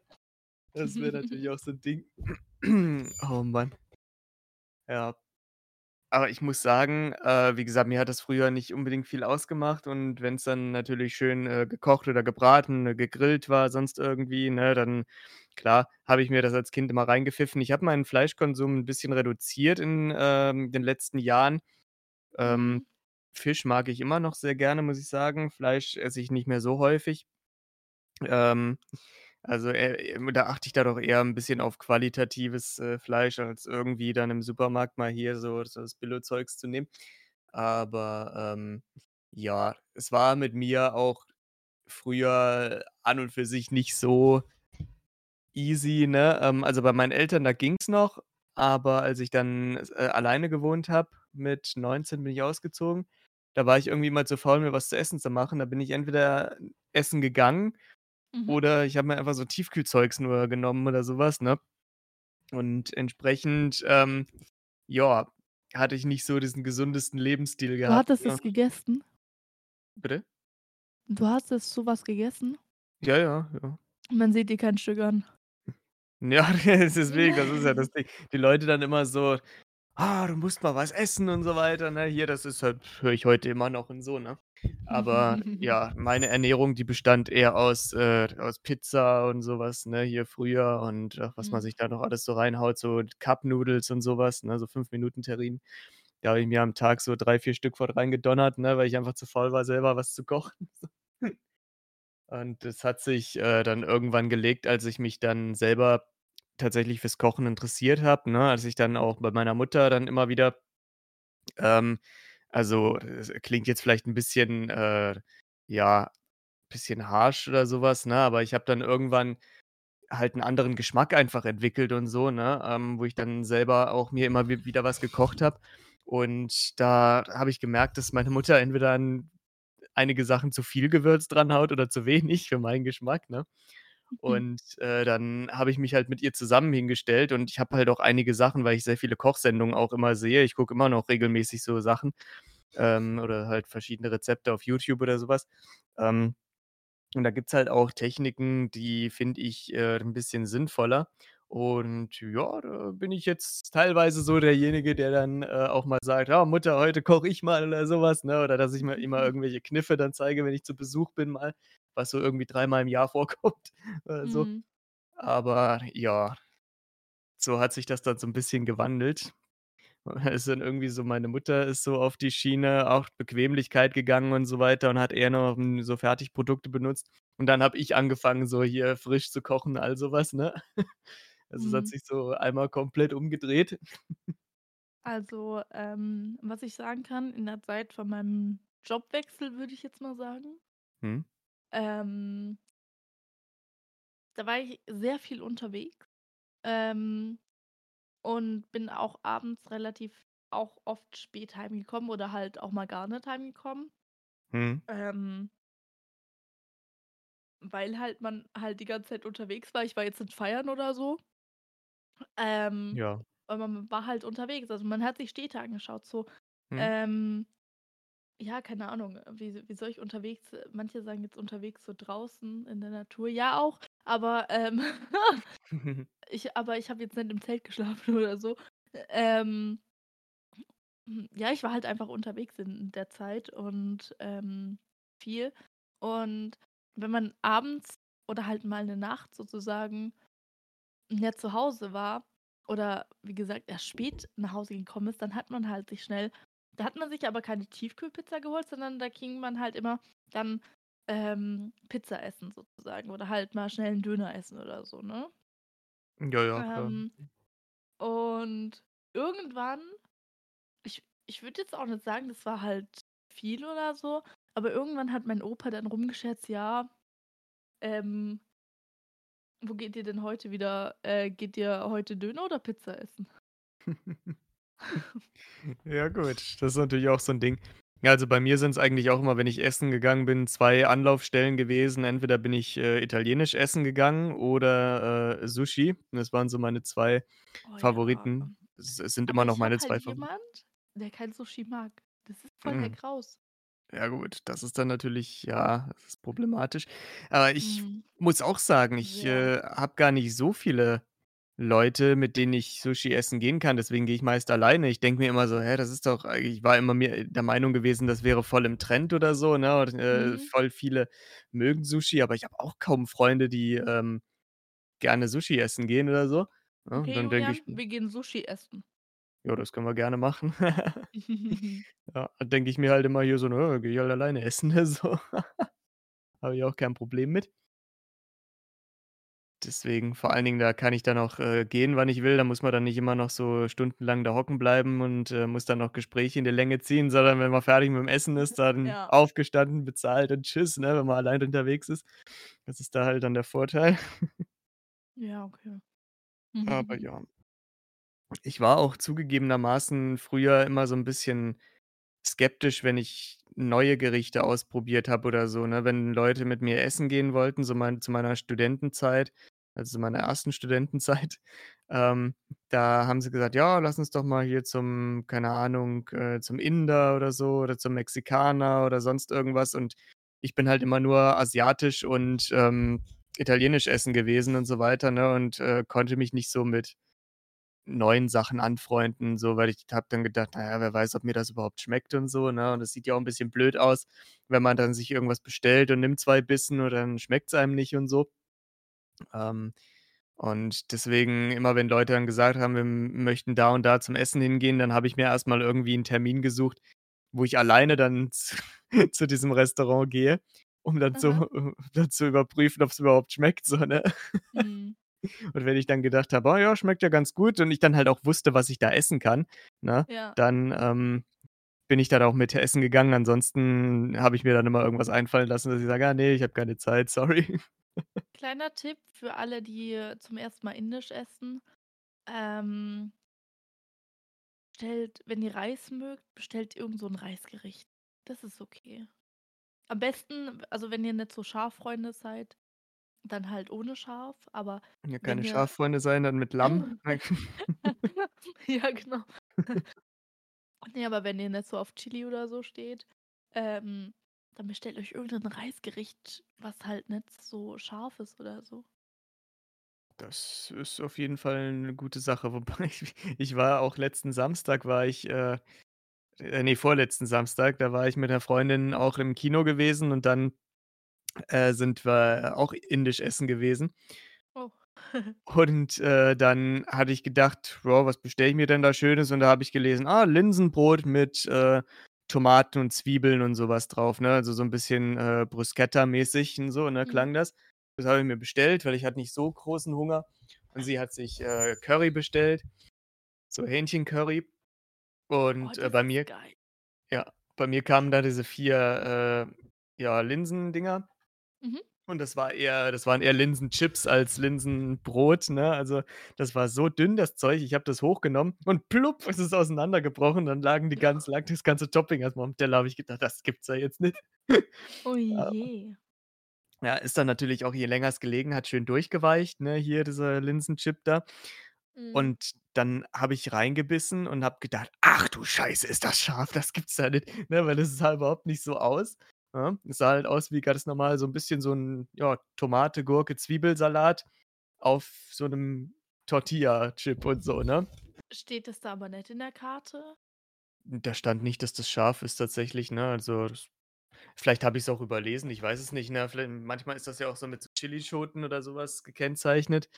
das wäre natürlich auch so 'n Ding. [CLEARS THROAT] Oh Mann. Ja. Aber ich muss sagen, äh, wie gesagt, mir hat das früher nicht unbedingt viel ausgemacht und wenn's dann natürlich schön, äh, gekocht oder gebraten, äh, gegrillt war, sonst irgendwie, ne, dann klar, habe ich mir das als Kind immer reingepfiffen. Ich habe meinen Fleischkonsum 'n bisschen reduziert in, ähm, den letzten Jahren. Ähm, Mhm. Fisch mag ich immer noch sehr gerne, muss ich sagen. Fleisch esse ich nicht mehr so häufig. Ähm, also, äh, da achte ich da doch eher 'n bisschen auf qualitatives, äh, Fleisch, als irgendwie dann im Supermarkt mal hier so so das Billo-Zeugs zu nehmen. Aber, ähm, ja, es war mit mir auch früher an und für sich nicht so easy, ne? Ähm, also, bei meinen Eltern, da ging's noch, aber als ich dann äh, alleine gewohnt habe, mit 19 bin ich ausgezogen, da war ich irgendwie immer zu faul, mir was zu essen zu machen. Da bin ich entweder essen gegangen Mhm. oder ich habe mir einfach so Tiefkühlzeugs nur genommen oder so was, ne? Und entsprechend, ähm, ja, hatte ich nicht so diesen gesundesten Lebensstil Du gehabt, hattest ne? es gegessen? Bitte? Du hattest so was gegessen? Ja, ja, ja. Man sieht dir kein Stück an. [LAUGHS] Ja, [LAUGHS] deswegen, das ist ja das [LAUGHS] Ding. Die Leute dann immer so: „Ah, du musst mal was essen“ und so weiter, ne? Hier, das ist halt höre ich heute immer noch und so, ne? Aber [LAUGHS] ja, meine Ernährung, die bestand eher aus äh, aus Pizza und so was, ne, hier früher und ach, was man Mhm. sich da noch alles so reinhaut, so Cup-Noodles und so was, ne, so 5-Minuten-Terrinen. Da habe ich mir am Tag so 3, 4 Stück von reingedonnert, ne, weil ich einfach zu faul war, selber was zu kochen. [LAUGHS] Und das hat sich, äh, dann irgendwann gelegt, als ich mich dann selber tatsächlich fürs Kochen interessiert habe, ne? Als ich dann auch bei meiner Mutter dann immer wieder ähm, also, es klingt jetzt vielleicht 'n bisschen, äh, ja, bisschen harsh oder so was, ne, aber ich habe dann irgendwann halt 'n anderen Geschmack einfach entwickelt und so, ne, ähm, wo ich dann selber auch mir immer wi wieder was gekocht habe. Und da habe ich gemerkt, dass meine Mutter entweder an einige Sachen zu viel Gewürz dran haut oder zu wenig für meinen Geschmack, ne? Und, äh, dann habe ich mich halt mit ihr zusammen hingestellt und ich habe halt auch einige Sachen, weil ich sehr viele Kochsendungen auch immer sehe. Ich gucke immer noch regelmäßig so Sachen, ähm, oder halt verschiedene Rezepte auf YouTube oder so was. Ähm, und da gibt's halt auch Techniken, die finde ich, äh, 'n bisschen sinnvoller. Und ja, da bin ich jetzt teilweise so derjenige, der dann, äh, auch mal sagt: „Ja, Mutter, heute koche ich mal“ oder so was, ne? Oder dass ich mir immer irgendwelche Kniffe dann zeige, wenn ich zu Besuch bin mal, was so irgendwie dreimal im Jahr [LAUGHS] vorkommt so. Mhm. Aber ja so hat sich das dann so 'n bisschen gewandelt. [LAUGHS] Ist dann irgendwie so meine Mutter ist so auf die Schiene, auch Bequemlichkeit gegangen und so weiter und hat eher noch, hm, so Fertigprodukte benutzt. Und dann habe ich angefangen, so hier frisch zu kochen, all so was, ne? [LAUGHS] Also, es hat Mhm. sich so einmal komplett umgedreht. Also, ähm, was ich sagen kann, in der Zeit von meinem Jobwechsel, würde ich jetzt mal sagen Mhm. Ähm da war ich sehr viel unterwegs, ähm, und bin auch abends relativ auch oft spät heimgekommen oder halt auch mal gar nicht heimgekommen. Mhm. Ähm weil halt man halt die ganze Zeit unterwegs war. Ich war jetzt nicht feiern oder so. Ähm, Ja. aber man war halt unterwegs. Also, man hat sich Städte angeschaut so. Mhm. Ähm, ja, keine Ahnung, wie wie soll ich unterwegs manche sagen jetzt unterwegs so draußen in der Natur. Ja, auch, aber, ähm, [LAUGHS] [LAUGHS] ich aber ich habe jetzt nicht im Zelt geschlafen [LAUGHS] oder so. Ähm hm, ja, ich war halt einfach unterwegs in der Zeit und, ähm, viel. Und wenn man abends oder halt mal 'ne Nacht sozusagen nicht zu Hause war oder wie gesagt, erst spät nach Hause gekommen ist, dann hat man halt sich schnell da hat man sich aber keine Tiefkühlpizza geholt, sondern da ging man halt immer dann, ähm, Pizza essen sozusagen oder halt mal schnell 'n Döner essen oder so, ne? Ja, ja, klar. Ähm, und irgendwann ich ich würde jetzt auch nicht sagen, das war halt viel oder so, Aber irgendwann hat mein Opa dann rumgescherzt: „Ja, ähm“ „wo geht ihr denn heute wieder äh, geht ihr heute Döner oder Pizza essen?“ [LAUGHS] [LAUGHS] Ja gut, das ist natürlich auch so 'n Ding. Ja, also bei mir sind's eigentlich auch immer, wenn ich essen gegangen bin, 2 Anlaufstellen gewesen. Entweder bin ich, äh, italienisch essen gegangen oder, äh, Sushi. Das waren so meine 2 Oh ja. Favoriten. Es es sind Aber immer noch ich habe meine halt 2 Favoriten. jemand, der kein Sushi mag. Das ist voll der Mhm. Graus. Ja gut, das ist dann natürlich ja, das ist problematisch. Aber ich Mhm. muss auch sagen, ich, Sehr. äh, habe gar nicht so viele Leute, mit denen ich Sushi essen gehen kann, deswegen gehe ich meist alleine. Ich denke mir immer so: „Hä, das ist doch eigentlich“ ich war immer mir der Meinung gewesen, das wäre voll im Trend oder so, ne? Und, äh, Mhm. voll viele mögen Sushi, aber ich habe auch kaum Freunde, die, ähm, gerne Sushi essen gehen oder so, ne? Und Okay, dann denke Julian, ich wir gehen Sushi essen. Ja, das können wir gerne machen. [LAUGHS] [LAUGHS] Ja, denke ich mir halt immer hier so: „Ne, gehe ich halt alleine essen“, ne, [LAUGHS] so. Habe ich auch kein Problem mit. Deswegen vor allen Dingen, da kann ich dann auch, äh, gehen, wann ich will. Da muss man dann nicht immer noch so stundenlang da hocken bleiben und, äh, muss dann noch Gespräche in die Länge ziehen, sondern wenn man fertig mit'm Essen ist, [LAUGHS] dann Ja. aufgestanden, bezahlt und tschüss, ne, wenn man allein unterwegs ist. Das ist da halt dann der Vorteil. Ja, okay. [LAUGHS] Aber ja. Ich war auch zugegebenermaßen früher immer so 'n bisschen skeptisch, wenn ich neue Gerichte ausprobiert habe oder so, ne? Wenn Leute mit mir essen gehen wollten, so mein zu meiner Studentenzeit, also meiner ersten Studentenzeit, [LAUGHS] ähm, da haben sie gesagt: „Ja, lass uns doch mal hier zum keine Ahnung, äh, zum Inder oder so oder zum Mexikaner oder sonst irgendwas.“ Und ich bin halt immer nur asiatisch und, ähm, italienisch essen gewesen und so weiter, ne, und, äh, konnte mich nicht so mit neuen Sachen anfreunden, so, weil ich habe dann gedacht: „Na ja, wer weiß, ob mir das überhaupt schmeckt und so“, ne? Und das sieht ja auch 'n bisschen blöd aus, wenn man dann sich irgendwas bestellt und nimmt 2 Bissen und dann schmeckt's einem nicht und so. Ähm, und deswegen immer, wenn Leute dann gesagt haben, wir möchten da und da zum Essen hingehen, dann habe ich mir erst mal irgendwie 'n Termin gesucht, wo ich alleine dann z [LAUGHS] zu diesem Restaurant gehe, um dann zu äh, [LAUGHS] dann zu überprüfen, ob's überhaupt schmeckt so, ne? Mhm. [LAUGHS] Und wenn ich dann gedacht habe: „Oh ja, schmeckt ja ganz gut“ und ich dann halt auch wusste, was ich da essen kann, ne, Ja. dann, ähm, bin ich dann auch mit essen gegangen. Ansonsten habe ich mir dann immer irgendwas einfallen lassen, dass ich sage: „Ah ne, ich habe keine Zeit, sorry.“ Kleiner Tipp für alle, die zum 1. Mal indisch essen. Ähm bestellt wenn ihr Reis mögt, bestellt irgend so 'n Reisgericht. Das ist okay. Am besten also, wenn ihr nicht so Schaffreunde seid, dann halt ohne Schaf, aber Wenn ihr wenn keine ihr Schaffreunde sein, dann mit Lamm. [LAUGHS] [LAUGHS] Ja, genau. [LAUGHS] Ne, aber wenn ihr nicht so auf Chili oder so steht, ähm, dann bestellt euch irgend 'nen Reisgericht, was halt nicht so scharf ist oder so. Das ist auf jeden Fall 'ne gute Sache, [LAUGHS] wobei ich ich war auch letzten Samstag war ich, äh äh, ne, vorletzten Samstag, da war ich mit 'ner Freundin auch im Kino gewesen und dann, äh, sind wir auch indisch essen gewesen. Oh. [LAUGHS] Und, äh, dann hatte ich gedacht: „Ja, was bestelle ich mir denn da Schönes?“ Und da habe ich gelesen: „Ah, Linsenbrot mit, äh, Tomaten und Zwiebeln und so was drauf“, ne? Also, so 'n bisschen, äh, Bruschetta-mäßig und so, ne, Mhm. klang das. Das habe ich mir bestellt, weil ich hatte nicht so großen Hunger. Und sie hat sich, äh, Curry bestellt, so Hähnchencurry. Oh, Und, äh, das bei mir ja, bei mir kamen da diese 4, äh, ja, Linsendinger. Mhm. Und das war eher das waren eher Linsenchips als Linsenbrot, ne? Also, das war so dünn, das Zeug. Ich habe das hochgenommen und plupp ist es auseinandergebrochen. Dann lagen die ganz lag das ganze Topping erst mal aufm Teller, habe ich gedacht: „Das gibt's ja jetzt nicht.“ Oh [LAUGHS] je. Ja, ist dann natürlich auch, je länger es gelegen hat, schön durchgeweicht, ne, hier dieser Linsenchip da. Mhm. Und dann habe ich reingebissen und habe gedacht: „Ach du Scheiße, ist das scharf, das gibt's ja nicht“, ne, weil das sah überhaupt nicht so aus, ne? Es sah halt aus wie ganz normal so 'n bisschen so 'n, ja, Tomate, Gurke, Zwiebelsalat auf so 'nem Tortilla-Chip und so, ne? Steht das da aber nicht in der Karte? Da stand nicht, dass das scharf ist tatsächlich, ne? Also, das vielleicht habe ich's auch überlesen, ich weiß es nicht, ne? Viellei manchmal ist das ja auch so mit so Chilischoten oder so was gekennzeichnet,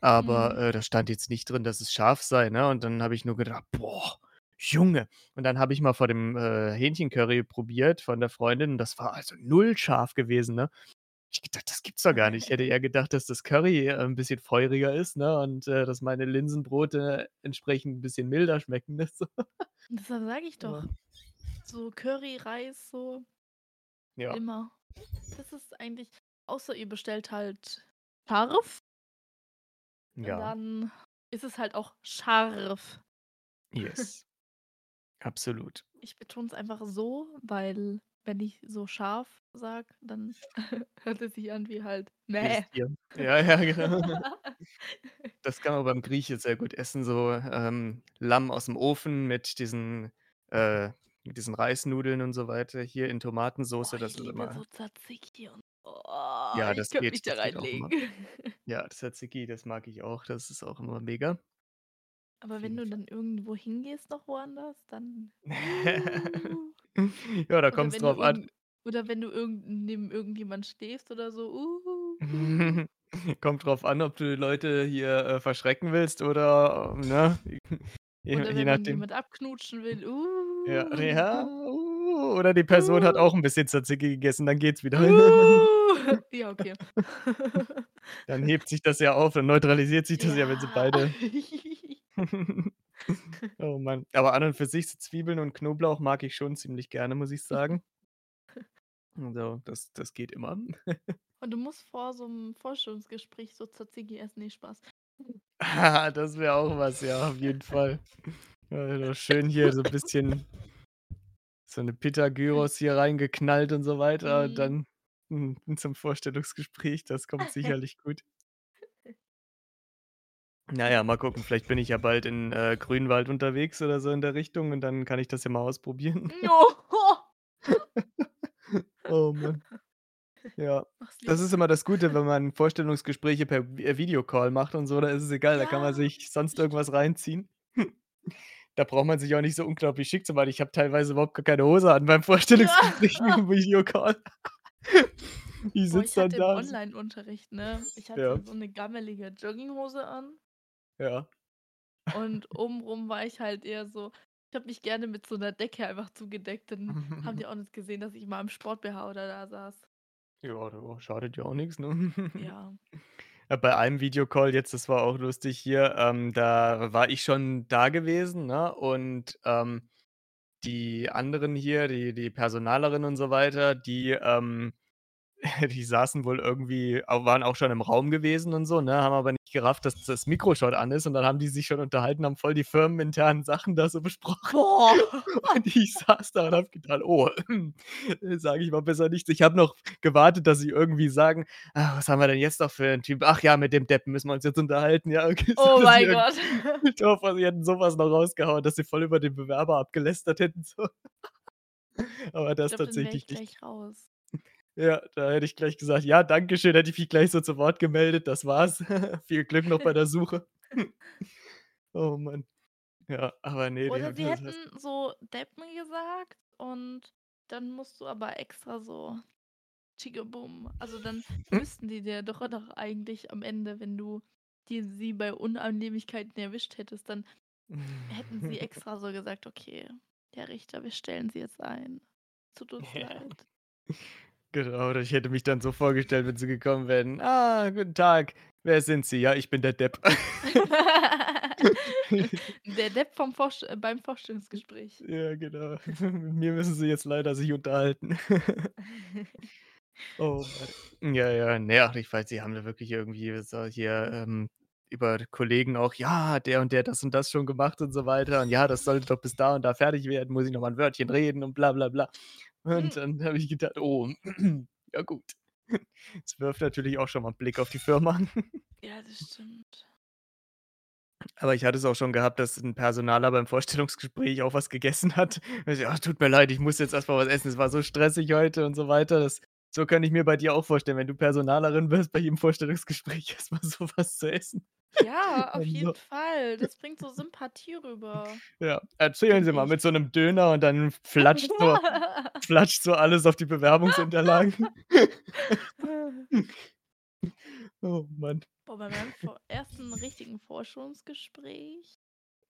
aber, Mhm. äh, da stand jetzt nicht drin, dass es scharf sei, ne? Und dann habe ich nur gedacht: „Boah, Junge!“ Und dann habe ich mal vor dem, äh, Hähnchencurry probiert von der Freundin und das war also null scharf gewesen, ne? Ich gedacht: „Das gibt's doch gar nicht.“ Ich hätte eher gedacht, dass das Curry, äh, 'n bisschen feuriger ist, ne, und, äh, dass meine Linsenbrote entsprechend 'n bisschen milder schmecken, ne, so. Deshalb sage ich Ja. doch, so Curry, Reis, so Ja. Immer. Das ist eigentlich außer ihr bestellt halt scharf und Ja. dann ist es halt auch scharf. Yes. Absolut. Ich betone es einfach so, weil wenn ich so scharf sage, dann [LAUGHS] hört es sich an wie halt Mäh. [LAUGHS] Ja, ja, genau. [LAUGHS] Das kann man beim Grieche sehr gut essen, so, ähm, Lamm aus'm Ofen mit diesen äh, mit diesen Reisnudeln und so weiter hier in Oh, Tomatensoße, das ich ist immer so Tzatziki und oh, Ja, ich das könnte mich geht. da Das auch immer. reinlegen. Ja, Tzatziki, das mag ich auch. Das ist auch immer mega. Aber wenn du dann irgendwo hingehst noch woanders, dann. [LAUGHS] Ja, da wenn du drauf an. oder wenn du irgend neben irgendjemand stehst oder so, [LAUGHS] uh. Kommt drauf an, ob du die Leute hier, äh, verschrecken willst oder, ne? [LAUGHS] Je Oder je wenn man nachdem. jemand abknutschen will, Ja, uh. ja, uh, oder die Person hat auch 'n bisschen Tzatziki gegessen, dann geht's wieder. Ja, okay. Dann hebt sich das ja auf, dann neutralisiert sich das ja, wenn sie Ja. beide [LAUGHS] Oh Mann. Aber an und für sich so Zwiebeln und Knoblauch mag ich schon ziemlich gerne, muss ich sagen. Also, das das geht immer. [LAUGHS] Und du musst vor so 'nem Vorstellungsgespräch so Tzatziki essen. Ne, Spaß. [LAUGHS] Das wäre auch was, ja, auf jeden Fall. Also, schön hier so 'n bisschen so 'ne Pita-Gyros hier reingeknallt und so weiter und Mhm. dann, hm, zum Vorstellungsgespräch. Das kommt sicherlich gut. Na ja, mal gucken, vielleicht bin ich ja bald in, äh, Grünwald unterwegs oder so in der Richtung und dann kann ich das ja mal ausprobieren. [LAUGHS] [LAUGHS] Oh Mann. Ja. Das ist immer das Gute, wenn man Vorstellungsgespräche per Vi äh, Videocall macht und so, da ist es egal, da kann man Ja, sich sonst irgendwas reinziehen. [LAUGHS] Da braucht man sich auch nicht so unglaublich schick zu machen. Ich habe teilweise überhaupt gar keine Hose an beim Vorstellungsgespräch Ja. im Videocall. Ich sitze ich dann hatte im da so Onlineunterricht, ne ich Ja. hatte so 'ne gammelige Jogginghose an Ja. und obenrum war ich halt eher so ich habe mich gerne mit so 'ner Decke einfach zugedeckt, dann haben die [LAUGHS] auch nicht gesehen, dass ich mal im Sport-BH oder da saß. Ja, du, schadet ja auch nix, ne? [LAUGHS] Ja. Ja, bei einem Videocall jetzt, das war auch lustig hier, ähm, da war ich schon da gewesen, ne, und, ähm, die anderen hier, die die Personalerin und so weiter, die, ähm [LAUGHS] die saßen wohl irgendwie waren auch schon im Raum gewesen und so, ne, haben aber nicht gerafft, dass das Mikro schon an ist und dann haben die sich schon unterhalten, haben voll die firmeninternen Sachen da so besprochen. Boah. [LAUGHS] Und ich saß da und habe gedacht: „Oh, [CLEARS THROAT] sage ich mal besser nichts.“ Ich habe noch gewartet, dass sie irgendwie sagen: „Ah, was haben wir denn jetzt noch für 'n Typ? Ach ja, mit dem Deppen müssen wir uns jetzt unterhalten.“ Ja, okay, [LAUGHS] Oh mein Gott. ich hoffe, sie hätten so was noch rausgehauen, dass sie voll über den Bewerber abgelästert hätten so. Aber Ich das dann wäre tatsächlich ich nicht. gleich raus. Ja, da hätte ich gleich gesagt: „Ja, danke schön.“ Hätte ich mich gleich so zu Wort gemeldet. Das war's. [LAUGHS] Viel Glück noch bei der Suche. [LAUGHS] Oh Mann. Ja, aber ne, die Oder haben sie das heißt hätten so Deppen gesagt und dann musst du aber extra so Tschicke-Bum. Also, dann müssten die dir doch doch eigentlich am Ende, wenn du die sie bei Unannehmlichkeiten erwischt hättest, dann hätten sie [LAUGHS] extra so gesagt: „Okay, Herr Richter, wir stellen Sie jetzt ein. Tut uns Ja. leid.“ Genau, oder ich hätte mich dann so vorgestellt, wenn sie gekommen wären: „Ah, guten Tag. Wer sind Sie?“ „Ja, ich bin der Depp.“ [LAUGHS] Der Depp vom äh, beim Vorstellungsgespräch. Ja, genau. Mit [LAUGHS] mir müssen Sie jetzt leider sich unterhalten. [LAUGHS] Oh. Ja, ja, ne, ach, ich weiß, die haben da wirklich irgendwie so hier, ähm, über Kollegen auch: „Ja, der und der das und das schon gemacht“ und so weiter und „ja, das sollte doch bis da und da fertig werden, muss ich noch mal 'n Wörtchen reden“ und bla bla bla. Und Hm. dann habe ich gedacht: „Oh, [CLEARS THROAT] ja gut.“ Es wirft natürlich auch schon mal 'n Blick auf die Firma. [LAUGHS] Ja, das stimmt. Aber ich hatte es auch schon gehabt, dass 'n Personaler beim Vorstellungsgespräch auch was gegessen hat. Er so: „Ah, tut mir leid, ich muss jetzt erst mal was essen. Es war so stressig heute“ und so weiter. Das so kann ich mir bei dir auch vorstellen, wenn du Personalerin wirst, bei jedem Vorstellungsgespräch [LAUGHS] erst mal so was zu essen. Ja, auf jeden Also Fall. Das bringt so [LAUGHS] Sympathie rüber, Ja, erzählen Sie mal mit so 'nem Döner und dann flatscht so [LAUGHS] flatscht so alles auf die Bewerbungsunterlagen. [LAUGHS] Oh Mann. Boah, bei meinem ersten richtigen Forschungsgespräch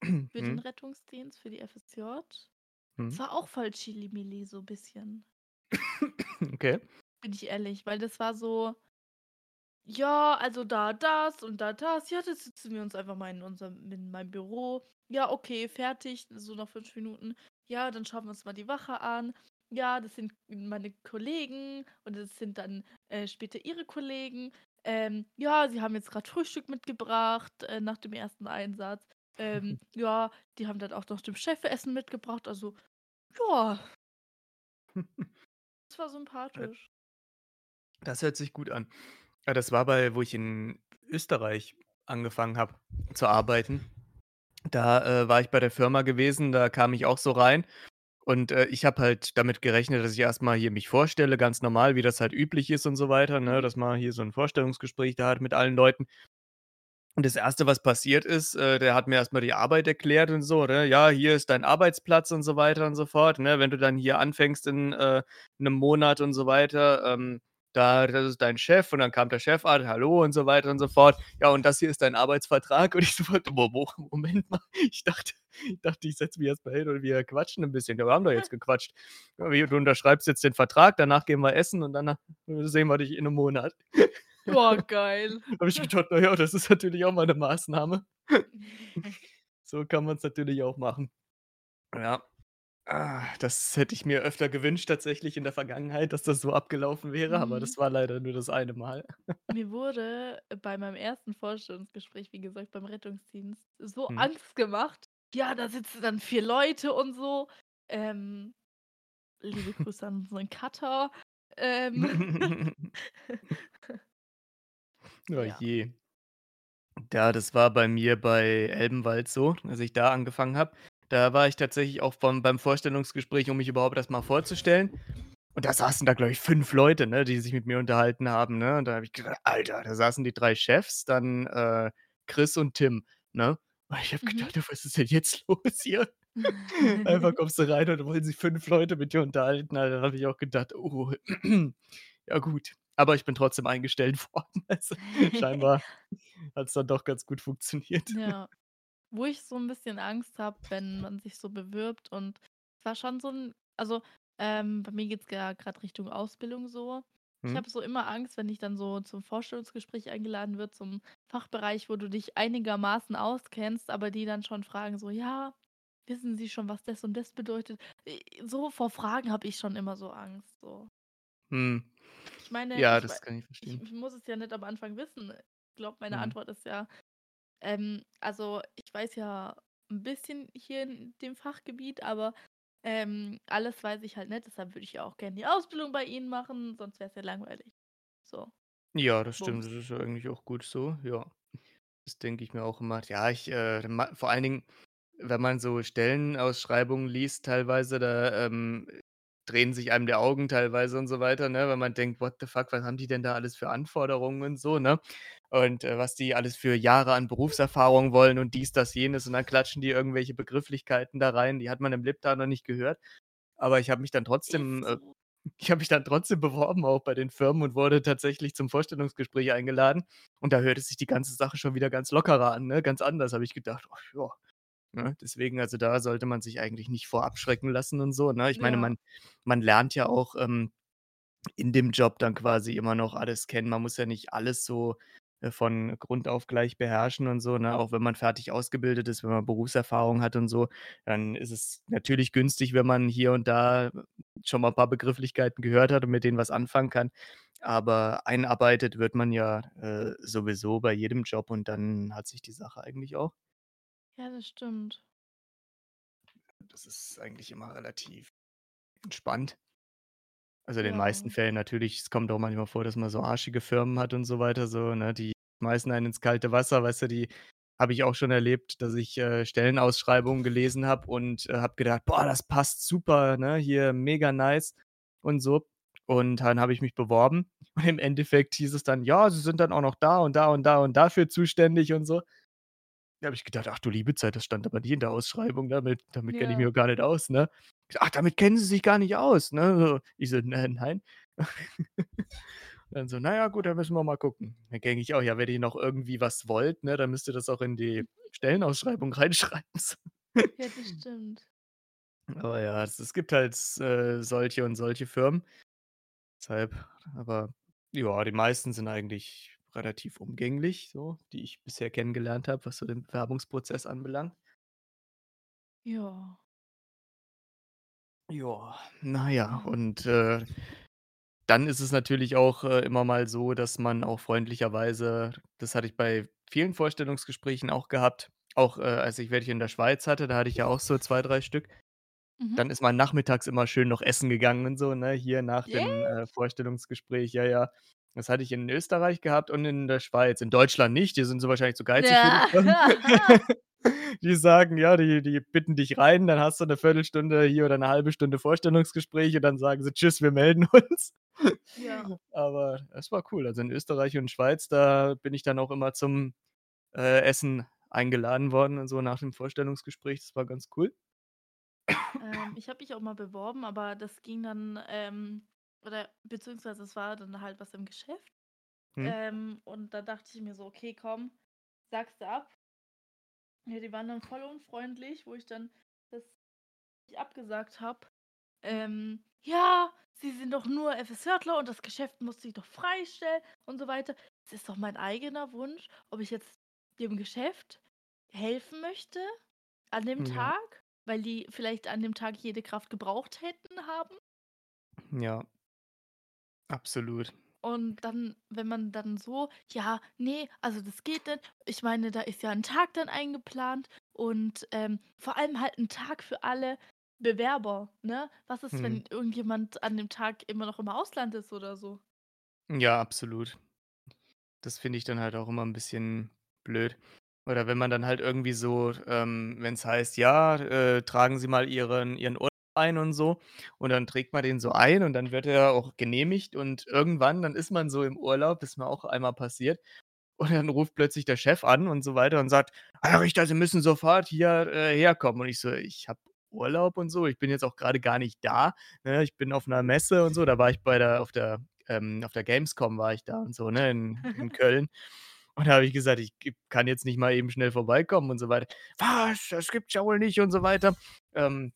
[CLEARS THROAT] für den Mhm. Rettungsdienst, für die FSJ, es Mhm. war auch voll Chili-Milli so bisschen. [COUGHS] Okay. Bin ich ehrlich, weil das war so „Ja, also da das und da das. Ja, da sitzen wir uns einfach mal in unserem in meinem Büro. Ja, okay, fertig, so nach 5 Minuten. Ja, dann schauen wir uns mal die Wache an. ja, das sind meine Kollegen und das sind dann, äh, später ihre Kollegen. Ähm, ja, sie haben jetzt grad Frühstück mitgebracht, äh, nach dem ersten Einsatz. Ähm, [LAUGHS] ja, die haben dann auch noch dem Chef Essen mitgebracht, also ja. [LAUGHS] Das war Äh sympathisch. Das hört sich gut an. Ja, das war bei wo ich in Österreich angefangen habe zu arbeiten. Da, äh, war ich bei der Firma gewesen, da kam ich auch so rein und, äh, ich habe halt damit gerechnet, dass ich erst mal hier mich vorstelle, ganz normal, wie das halt üblich ist und so weiter, ne, dass man hier so 'n Vorstellungsgespräch da hat mit allen Leuten. Und das Erste, was passiert ist, äh, der hat mir erst mal die Arbeit erklärt und so, ne? „Ja, hier ist dein Arbeitsplatz“ und so weiter und so fort, ne? „Wenn du dann hier anfängst in, äh, 'nem Monat“ und so weiter, ähm, „da das ist dein Chef“ und dann kam der Chefarzt: „Hallo“ und so weiter und so fort. „Ja, und das hier ist dein Arbeitsvertrag.“ [LAUGHS] Und ich sofort: „Mo mo Moment mal.“ Ich dachte ich dachte, ich setze mich erst mal hin und wir quatschen 'n bisschen. Ja, wir haben doch jetzt gequatscht. „Ja, wie, du unterschreibst jetzt den Vertrag, danach gehen wir essen und danach sehen wir dich in 'nem Monat.“ [LAUGHS] Oh, geil. [LAUGHS] Habe ich gedacht: „Na ja, das ist natürlich auch mal 'ne Maßnahme.“ So kann man's natürlich auch machen. Ja. Ah, das hätte ich mir öfter gewünscht tatsächlich in der Vergangenheit, dass das so abgelaufen wäre, aber Mhm. das war leider nur das eine Mal. Mir wurde bei meinem ersten Vorstellungsgespräch, wie gesagt, beim Rettungsdienst, so Mhm. Angst gemacht. Ja, da sitzen dann 4 Leute und so. Ähm, liebe Grüße an unseren Cutter. Ähm. [LAUGHS] [LAUGHS] Oh Ja. je. Ja, das war bei mir bei Elbenwald so, als ich da angefangen habe. Da war ich tatsächlich auch vom beim Vorstellungsgespräch, um mich überhaupt erst mal vorzustellen. Und da saßen da, glaube ich, 5 Leute, ne, die sich mit mir unterhalten haben, ne? Und da habe ich gedacht: „Alter“, da saßen die 3 Chefs, dann, äh, Chris und Tim, ne? Und ich habe Mhm. gedacht: „Ja, was ist denn jetzt [LAUGHS] los hier?“ [LAUGHS] Einfach kommst du rein und wollen sich 5 Leute mit dir unterhalten. Na, dann habe ich auch gedacht: „Oh, [CLEARS THROAT] ja gut.“ Aber ich bin trotzdem eingestellt [LAUGHS] worden. Also, scheinbar hat's dann doch ganz gut funktioniert. Ja. Wo ich so 'n bisschen Angst habe, wenn man sich so bewirbt und es war schon so 'n also, ähm, bei mir geht's ja grad Richtung Ausbildung so. Ich Mhm. habe so immer Angst, wenn ich dann so zum Vorstellungsgespräch eingeladen wird, zum Fachbereich, wo du dich einigermaßen auskennst, aber die dann schon fragen so: „Ja, wissen Sie schon, was das und das bedeutet?“ Äh, so vor Fragen habe ich schon immer so Angst, so. Mhm. Ich meine, Ja, ich das kann ich ich verstehen. ich muss es ja nicht am Anfang wissen. Ich glaube, meine Mhm. Antwort ist ja ähm, also, ich weiß ja 'n bisschen hier in dem Fachgebiet, aber, ähm, alles weiß ich halt nicht. Deshalb würde ich ja auch gern die Ausbildung bei Ihnen machen, sonst wär's ja langweilig. So, Ja, das stimmt. Bums. Das ist ja eigentlich auch gut so, ja. Das denke ich mir auch immer. Ja, ich, äh, vor allen Dingen, wenn man so Stellenausschreibungen liest teilweise, da, ähm, drehen sich einem die Augen teilweise und so weiter, ne, weil man denkt: „What the fuck, was haben die denn da alles für Anforderungen und so“, ne? Und, äh, was die alles für Jahre an Berufserfahrung wollen und dies, das, jenes und dann klatschen die irgendwelche Begrifflichkeiten da rein, die hat man im Lebtag noch nicht gehört. Aber ich habe mich dann trotzdem äh, ich habe mich dann trotzdem beworben auch bei den Firmen und wurde tatsächlich zum Vorstellungsgespräch eingeladen. Und da hörte sich die ganze Sache schon wieder ganz lockerer an, ne? Ganz anders, habe ich gedacht: „Ach ja“, ne? Deswegen, also, da sollte man sich eigentlich nicht vor abschrecken lassen und so, ne? Ich meine, Ja. man man lernt ja auch, ähm, in dem Job dann quasi immer noch alles kennen. Man muss ja nicht alles so, von Grund auf gleich beherrschen und so, ne? Auch wenn man fertig ausgebildet ist, wenn man Berufserfahrung hat und so, dann ist es natürlich günstig, wenn man hier und da schon mal paar Begrifflichkeiten gehört hat und mit denen was anfangen kann. Aber einarbeitet wird man ja, äh, sowieso bei jedem Job und dann hat sich die Sache eigentlich auch. Ja, das stimmt. Das ist eigentlich immer relativ entspannt. Also, in den meisten Ja. Fällen natürlich. Es kommt auch manchmal vor, dass man so arschige Firmen hat und so weiter so, ne? Die schmeißen einen ins kalte Wasser, weißt du? Die habe ich auch schon erlebt, dass ich, äh, Stellenausschreibungen gelesen habe und, äh, habe gedacht: „Boah, das passt super, ne, hier mega nice“ und so. Und dann habe ich mich beworben [LAUGHS] und im Endeffekt hieß es dann: „Ja, Sie sind dann auch noch da und da und da und dafür zuständig“ und so. Da habe ich gedacht: „Ach du liebe Zeit, das stand aber nie in der Ausschreibung, damit damit kenne ich mich Ja. doch gar nicht aus“, ne? „Ach, damit kennen Sie sich gar nicht aus“, ne. [LAUGHS] Ich so: „Ne, nein.“ [LAUGHS] Dann so: „Na ja, gut, dann müssen wir mal gucken.“ Dann denke ich auch: „Ja, wenn ihr noch irgendwie was wollt, ne, dann müsst ihr das auch in die Stellenausschreibung [LAUGHS] reinschreiben so.“ Ja, das stimmt. Aber ja, es es gibt halt äh, solche und solche Firmen. Deshalb aber ja, die meisten sind eigentlich relativ umgänglich so, die ich bisher kennengelernt habe, was so den Bewerbungsprozess anbelangt. Ja. Ja, na ja, Mhm. und, äh, dann ist es natürlich auch, äh, immer mal so, dass man auch freundlicherweise das hatte ich bei vielen Vorstellungsgesprächen auch gehabt, auch, äh, als ich welche in der Schweiz hatte, da hatte ich ja auch so 2, 3 Stück. Mhm. Dann ist man nachmittags immer schön noch essen gegangen und so, ne, hier nach dem, äh? Vorstellungsgespräch, ja, ja. Das hatte ich in Österreich gehabt und in der Schweiz. In Deutschland nicht, die sind sie wahrscheinlich zu geizig für die Ja. Firmen. [LAUGHS] [LAUGHS] Die sagen ja, die die bitten dich rein, dann hast du 'ne Viertelstunde hier oder 'ne 1/2 Stunde Vorstellungsgespräch und dann sagen sie: „Tschüss, wir melden uns.“ Ja. Aber es war cool. Also, in Österreich und Schweiz, da bin ich dann auch immer zum, äh, Essen eingeladen worden und so nach dem Vorstellungsgespräch. Das war ganz cool. Ähm, ich habe mich auch mal beworben, aber das ging dann, ähm oder beziehungsweise es war dann halt was im Geschäft. Mhm. Ähm, und da dachte ich mir so: „Okay, komm, sagst du ab.“ Ja, die waren dann voll unfreundlich, wo ich dann das ich abgesagt habe. Ähm: „Ja, Sie sind doch nur FSJler und das Geschäft muss sich doch freistellen“ und so weiter. Es ist doch mein eigener Wunsch, ob ich jetzt dem Geschäft helfen möchte an dem Ja. Tag, weil die vielleicht an dem Tag jede Kraft gebraucht hätten haben. Ja. Absolut. Und dann, wenn man dann so: „Ja, ne, also das geht nicht.“ Ich meine, da ist ja 'n Tag dann eingeplant und, ähm, vor allem halt 'n Tag für alle Bewerber, ne? Was ist, Mhm. wenn irgendjemand an dem Tag immer noch im Ausland ist oder so? Ja, absolut. Das finde ich dann halt auch immer 'n bisschen blöd. Oder wenn man dann halt irgendwie so, ähm wenn's heißt: „Ja, äh, tragen Sie mal Ihren Ihren Urlaub ein“ und so. Und dann trägt man den so ein und dann wird er auch genehmigt und irgendwann, dann ist man so im Urlaub, ist mir auch einmal passiert, und dann ruft plötzlich der Chef an und so weiter und sagt: „Herr Richter, Sie müssen sofort hier, äh, herkommen.“ Und ich so: „Ich habe Urlaub und so, ich bin jetzt auch grade gar nicht da, ne? Ich bin auf 'ner Messe und so.“ Da war ich bei der auf der ähm, auf der Gamescom war ich da und so, ne, in in [LAUGHS] Köln. Und da habe ich gesagt: „Ich kann jetzt nicht mal eben schnell vorbeikommen“ und so weiter. „Was? Das gibt's ja wohl nicht“ und so weiter. Ähm,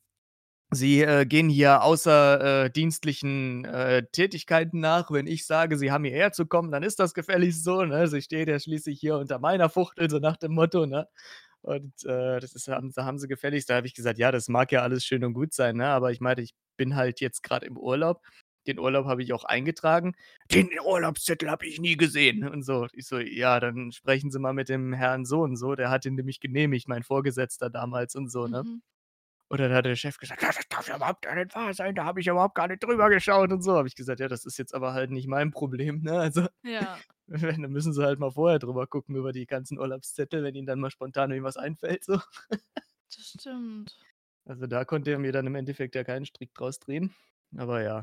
„Sie, äh, gehen hier außer, äh, äh, Tätigkeiten nach. Wenn ich sage, Sie haben hierher zu kommen, dann ist das gefälligst so, ne? Sie stehen ja schließlich hier unter meiner Fuchtel“, so nach dem Motto, ne? Und, äh, das ist haben da haben sie gefälligst da habe ich gesagt: „Ja, das mag ja alles schön und gut sein, ne, aber ich meinte, ich bin halt jetzt grad im Urlaub. Den Urlaub habe ich auch eingetragen.“ „Den Urlaubszettel habe ich nie gesehen“ und so. Ich so: „Ja, dann sprechen Sie mal mit dem Herrn so und so, der hat den nämlich genehmigt, mein Vorgesetzter damals“ und so, ne? Und dann hat der Chef gesagt: „Ja, das darf ja überhaupt gar nicht wahr sein, da habe ich überhaupt gar nicht drüber geschaut“ und so. Habe ich gesagt: „Ja, das ist jetzt aber halt nicht mein Problem, ne? Also, Ja. [LAUGHS] wenn, dann müssen Sie halt mal vorher drüber gucken über die ganzen Urlaubszettel, wenn Ihnen dann mal spontan irgendwas einfällt so.“ Das stimmt. Also, da konnte er mir dann im Endeffekt ja keinen Strick draus drehen. Aber ja,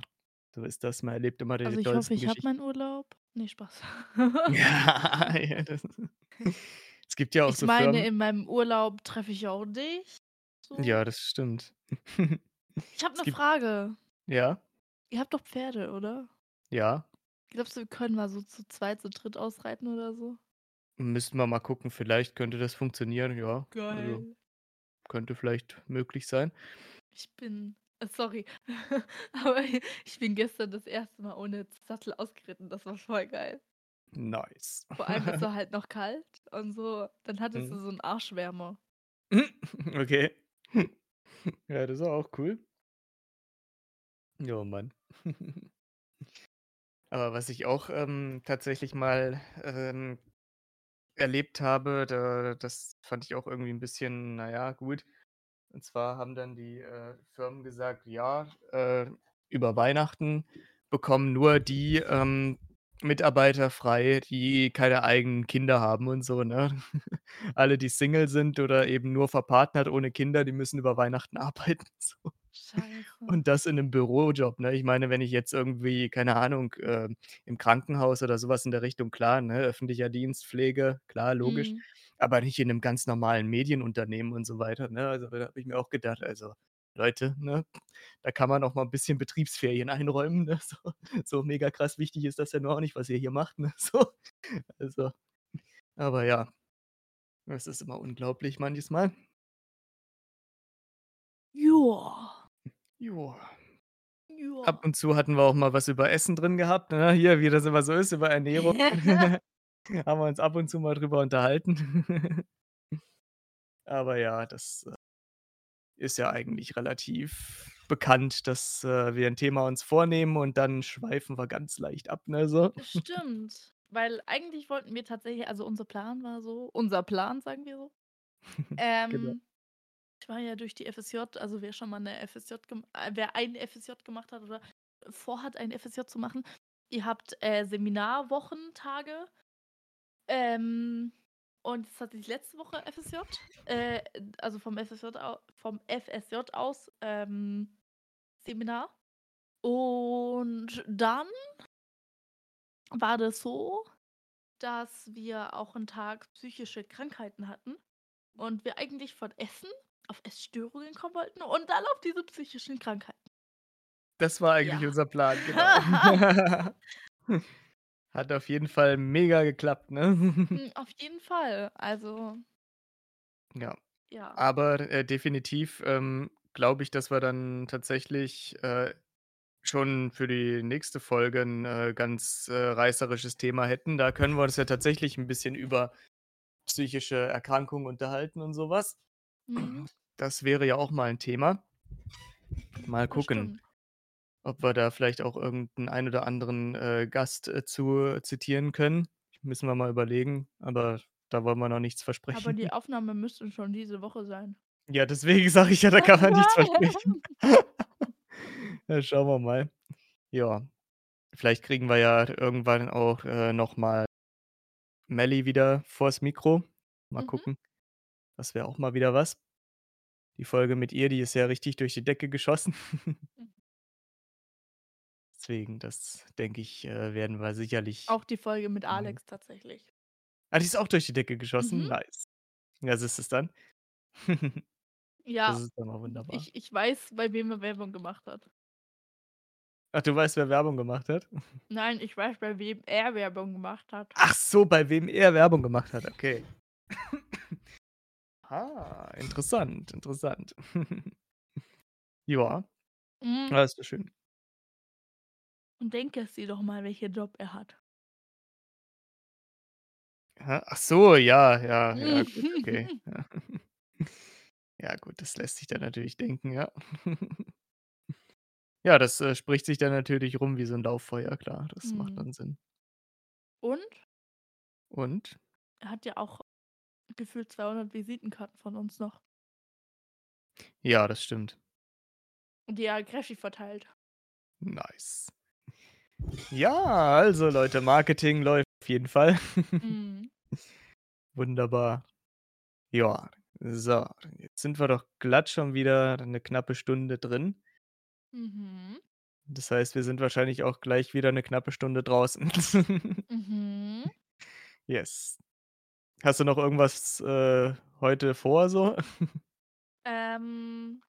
so ist das. Man erlebt immer Also, die ich hoffe, ich habe meinen Urlaub. Ne, Spaß. [LAUGHS] [LAUGHS] Ja, ja, das es gibt ja auch Ich so meine, Firmen in meinem Urlaub treffe ich auch dich. Ja, das stimmt. Ich habe Es 'ne gibt Frage. Ja? Ihr habt doch Pferde, oder? Ja. Glaubst du, wir können mal so zu zweit, zu dritt ausreiten oder so? Müssten wir mal gucken, vielleicht könnte das funktionieren, ja. Also, Geil. könnte vielleicht möglich sein. Ich bin äh, sorry, [LAUGHS] aber ich bin gestern das 1. Mal ohne Sattel ausgeritten. Das war voll geil. Nice. Vor allem, es war [LAUGHS] halt noch kalt und so, dann hattest du Mhm. so 'n Arschwärmer. [LAUGHS] Okay. Ja, das ist auch cool. Ja, Mann. [LAUGHS] Aber was ich auch, ähm, tatsächlich mal, ähm, erlebt habe, da das fand ich auch irgendwie 'n bisschen, na ja, gut. Und zwar haben dann die, äh, Firmen gesagt: „Ja, äh, über Weihnachten bekommen nur die, ähm, Mitarbeiter frei, die keine eigenen Kinder haben“ und so, ne? [LAUGHS] Alle, die Single sind oder eben nur verpartnert ohne Kinder, die müssen über Weihnachten [LAUGHS] arbeiten, so. Scheiße. Und das in 'nem Bürojob, ne? Ich meine, wenn ich jetzt irgendwie, keine Ahnung, ähm, im Krankenhaus oder so was in der Richtung klar, ne, öffentlicher Dienst, Pflege, klar, logisch, Mhm. aber nicht in 'nem ganz normalen Medienunternehmen und so weiter, ne? Also, da habe ich mir auch gedacht: „Also, Leute, ne, da kann man auch mal 'n bisschen Betriebsferien [LAUGHS] einräumen, ne, so. So mega krass wichtig ist das ja nun auch nicht, was ihr hier macht, ne, [LAUGHS] so.“ Also aber ja. Es ist immer unglaublich manches Mal. Ja. Ja. Ja. Ab und zu hatten wir auch mal was über Essen drin gehabt, ne, hier, wie das immer so ist, über Ernährung. [LAUGHS] Haben wir uns ab und zu mal drüber unterhalten. Aber ja, das, äh ist ja eigentlich relativ bekannt, dass, äh, wir 'n Thema uns vornehmen und dann schweifen wir ganz leicht ab, ne, so. Stimmt, weil eigentlich wollten wir tatsächlich also, unser Plan war so unser Plan, sagen wir so. [LAUGHS] Genau. Ähm, ich war ja durch die FSJ, also wer schon mal 'ne FSJ äh, wer ein FSJ gemacht hat oder vorhat, ein FSJ zu machen, ihr habt, äh, Seminarwochentage. Ähm, und jetzt hatte ich letzte Woche FSJ, äh, also vom FSJ vom FSJ aus, ähm, Seminar. Und dann war das so, dass wir auch 'n Tag psychische Krankheiten hatten und wir eigentlich von Essen auf Essstörungen kommen wollten und dann auf diese psychischen Krankheiten. Das war eigentlich Ja. unser Plan, [LAUGHS] genau. [LAUGHS] Hat auf jeden Fall mega geklappt, ne? Hm, auf jeden Fall. Also Ja. Ja. Aber, äh, definitiv, ähm, glaube ich, dass wir dann tatsächlich, äh, schon für die nächste Folge 'n, äh, ganz, äh, reißerisches Thema hätten. Da können wir uns ja tatsächlich 'n bisschen über psychische Erkrankungen unterhalten und so was. Mhm. Das wäre ja auch mal 'n Thema. Mal gucken, stimmt. Ob wir da vielleicht auch irgend 'n ein oder anderen, äh, Gast, äh, zu zitieren können. Müssen wir mal überlegen, aber da wollen wir noch nichts Aber versprechen. die [LAUGHS] Aufnahme müsste schon diese Woche sein. Ja, deswegen [LAUGHS] sage ich ja, da [LAUGHS] kann man nichts versprechen. Ja, schauen wir mal. Ja, vielleicht kriegen wir ja irgendwann auch, äh, noch mal Melli wieder vors Mikro. Mal Mhm. gucken. Das wäre auch mal wieder was. Die Folge mit ihr, die ist ja richtig durch die Decke geschossen. Mhm. Deswegen, das denke ich, äh, werden wir sicherlich Auch die Folge mit machen. Alex tatsächlich. Ah, die ist auch durch die Decke geschossen? Mhm. Nice. Ja, siehst du's dann? [LAUGHS] Das Ja, ist doch mal wunderbar. ich ich weiß, bei wem er Werbung gemacht hat. Ach, du weißt, wer Werbung gemacht hat? [LAUGHS] Nein, ich weiß, bei wem er Werbung gemacht hat. Ach so, bei wem er Werbung gemacht hat, okay. [COUGHS] Ah, interessant, interessant. [LAUGHS] Ja. Mhm. Ja, ist doch schön. Und denke es dir doch mal, welchen Job er hat. Ach so, ja, ja, ja, gut, okay. [LAUGHS] Ja. [LAUGHS] Ja gut, das lässt sich dann natürlich denken, ja. [LAUGHS] Ja, das, äh, spricht sich dann natürlich rum wie so 'n Lauffeuer, klar, das macht Mhm. dann Sinn. Und Und? er hat ja auch gefühlt 200 Visitenkarten von uns noch. Ja, das stimmt. Die er kräftig verteilt. Nice. Ja, also Leute, Marketing läuft auf jeden Fall. Mhm. [LAUGHS] Wunderbar. Ja, so, jetzt sind wir doch glatt schon wieder 'ne knappe Stunde drin. Mhm. Das heißt, wir sind wahrscheinlich auch gleich wieder 'ne knappe Stunde draußen. [LAUGHS] Mhm. Yes. Hast du noch irgendwas, äh, heute vor so? [LAUGHS] Ähm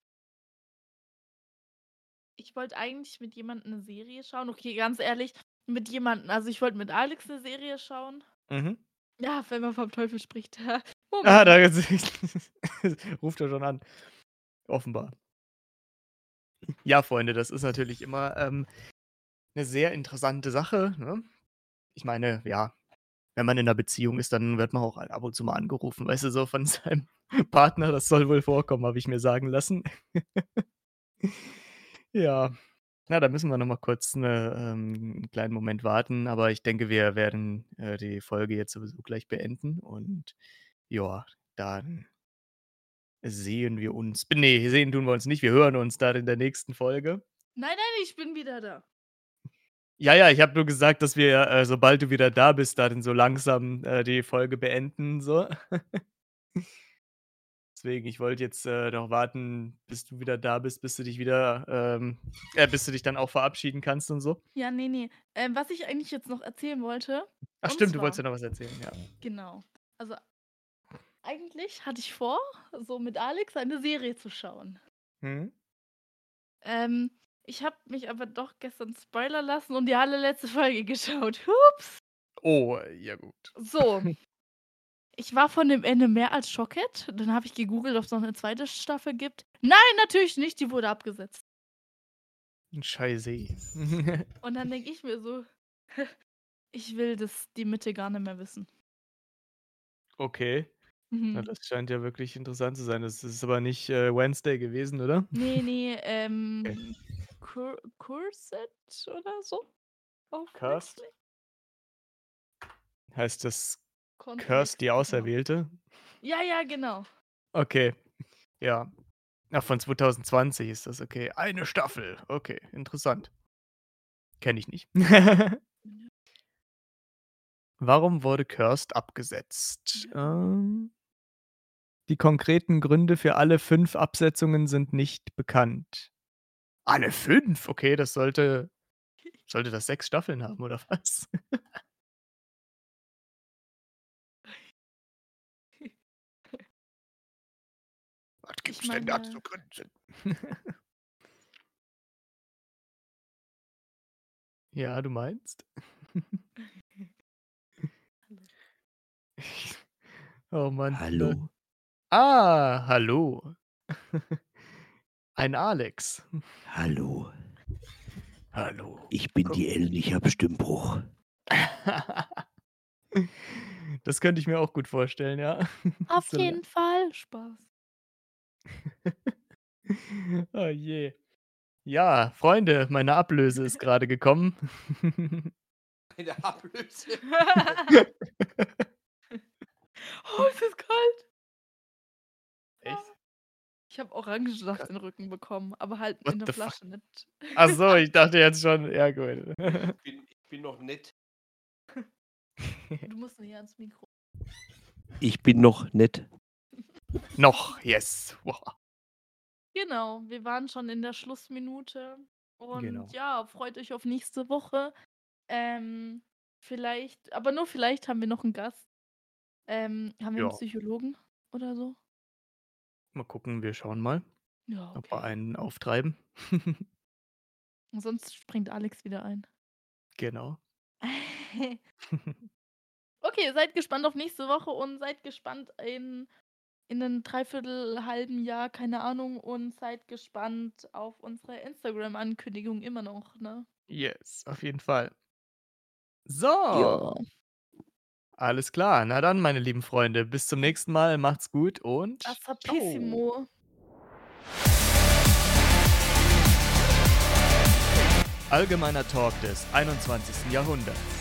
ich wollte eigentlich mit jemandem 'ne Serie schauen. Okay, ganz ehrlich, mit jemandem also, ich wollte mit Alex 'ne Serie schauen. Mhm. Ja, wenn man vom Teufel spricht. [LAUGHS] Ah, da Moment. [LAUGHS] ruft er schon an. Offenbar. Ja, Freunde, das ist natürlich immer, ähm, 'ne sehr interessante Sache, ne? Ich meine, ja, wenn man in 'ner Beziehung ist, dann wird man auch ab und zu mal angerufen, weißt du, so von [LAUGHS] seinem Partner. Das soll wohl vorkommen, habe ich mir sagen lassen. Ja. Na, da müssen wir noch mal kurz 'ne ähm, 'n kleinen Moment warten, aber ich denke, wir werden, äh, die Folge jetzt sowieso gleich beenden und ja, dann sehen wir uns ne, sehen tun wir uns nicht. Wir hören uns dann in der nächsten Folge. Nein, nein, ich bin wieder da. Ja, ja, ich habe nur gesagt, dass wir, äh, sobald du wieder da bist, dann so langsam, äh, die Folge beenden, so. [LAUGHS] Deswegen, ich wollte jetzt, äh, noch warten, bis du wieder da bist, bis du dich wieder, ähm [LAUGHS] äh, bis du dich dann auch verabschieden kannst und so. Ja, ne, ne. Ähm, was ich eigentlich jetzt noch erzählen wollte, Ach stimmt, du wolltest zwar ja noch was erzählen, ja. Genau. Also, eigentlich hatte ich vor, so mit Alex eine Serie zu schauen. Mhm. Ähm, ich habe mich aber doch gestern spoilern lassen und die allerletzte Folge [LAUGHS] geschaut. Ups. Oh, ja gut. So. Ich war von dem Ende mehr als schockiert. Dann habe ich gegoogelt, ob's noch 'ne 2. Staffel gibt. Nein, natürlich nicht, die wurde abgesetzt. Scheiße. [LAUGHS] Und dann denke ich mir so: [LAUGHS] „Ich will das die Mitte gar nicht mehr wissen.“ Okay. Na, Mhm. das scheint ja wirklich interessant zu sein. Das ist aber nicht, äh, Wednesday gewesen, oder? Ne, ne, [LAUGHS] Okay. ähm, Cur Cursed oder so auf Cursed? Netflix. Heißt das Cursed, die Kontext, genau. Auserwählte? Ja, ja, genau. Okay, ja. Ach, von 2020 ist das, okay. Eine Staffel, okay, interessant. Kenne ich nicht. [LAUGHS] Warum wurde Cursed abgesetzt? Ähm die konkreten Gründe für alle 5 Absetzungen sind nicht bekannt. Alle 5? Okay, das sollte sollte das 6 Staffeln haben oder was? [LAUGHS] Zu meine Gründen? [LAUGHS] Ja, du meinst? Hallo. [LAUGHS] Oh Mann, ne? Hallo. Ah, hallo. [LAUGHS] Ein Alex. Hallo. Hallo. Ich bin Guck die Ellen, ich habe Stimmbruch. Das könnte ich mir auch gut vorstellen, ja. Auf So jeden Fall. Spaß. [LAUGHS] Oh je. Ja, Freunde, meine Ablöse ist grade gekommen. [LAUGHS] Eine Ablöse? [LAUGHS] Oh, es ist kalt. Echt? Ich habe Orangensaft in 'n Rücken bekommen, aber halt What in der fuck? Flasche, nicht Ach so, ich dachte jetzt schon ja gut. Ich bin ich bin noch nett. Du musst näher ans Mikro. Ich bin noch nett. Noch, yes. Wow. Genau, wir waren schon in der Schlussminute und Genau. ja, freut euch auf nächste Woche. Ähm, vielleicht aber nur vielleicht haben wir noch 'n Gast. Ähm, haben wir Ja. Psychologen oder so? Mal gucken, wir schauen mal, Ja, ob wir okay. einen auftreiben. [LAUGHS] Sonst springt Alex wieder ein. Genau. [LAUGHS] [LAUGHS] Okay, seid gespannt auf nächste Woche und seid gespannt in in 'nen 3/4 halben Jahr, keine Ahnung, und seid gespannt auf unsere Instagram-Ankündigung immer noch, ne? Yes, auf jeden Fall. So. Ja. Alles klar. Na dann, meine lieben Freunde, bis zum nächsten Mal. Macht's gut und. Assapissimo. Allgemeiner Talk des 21. Jahrhunderts.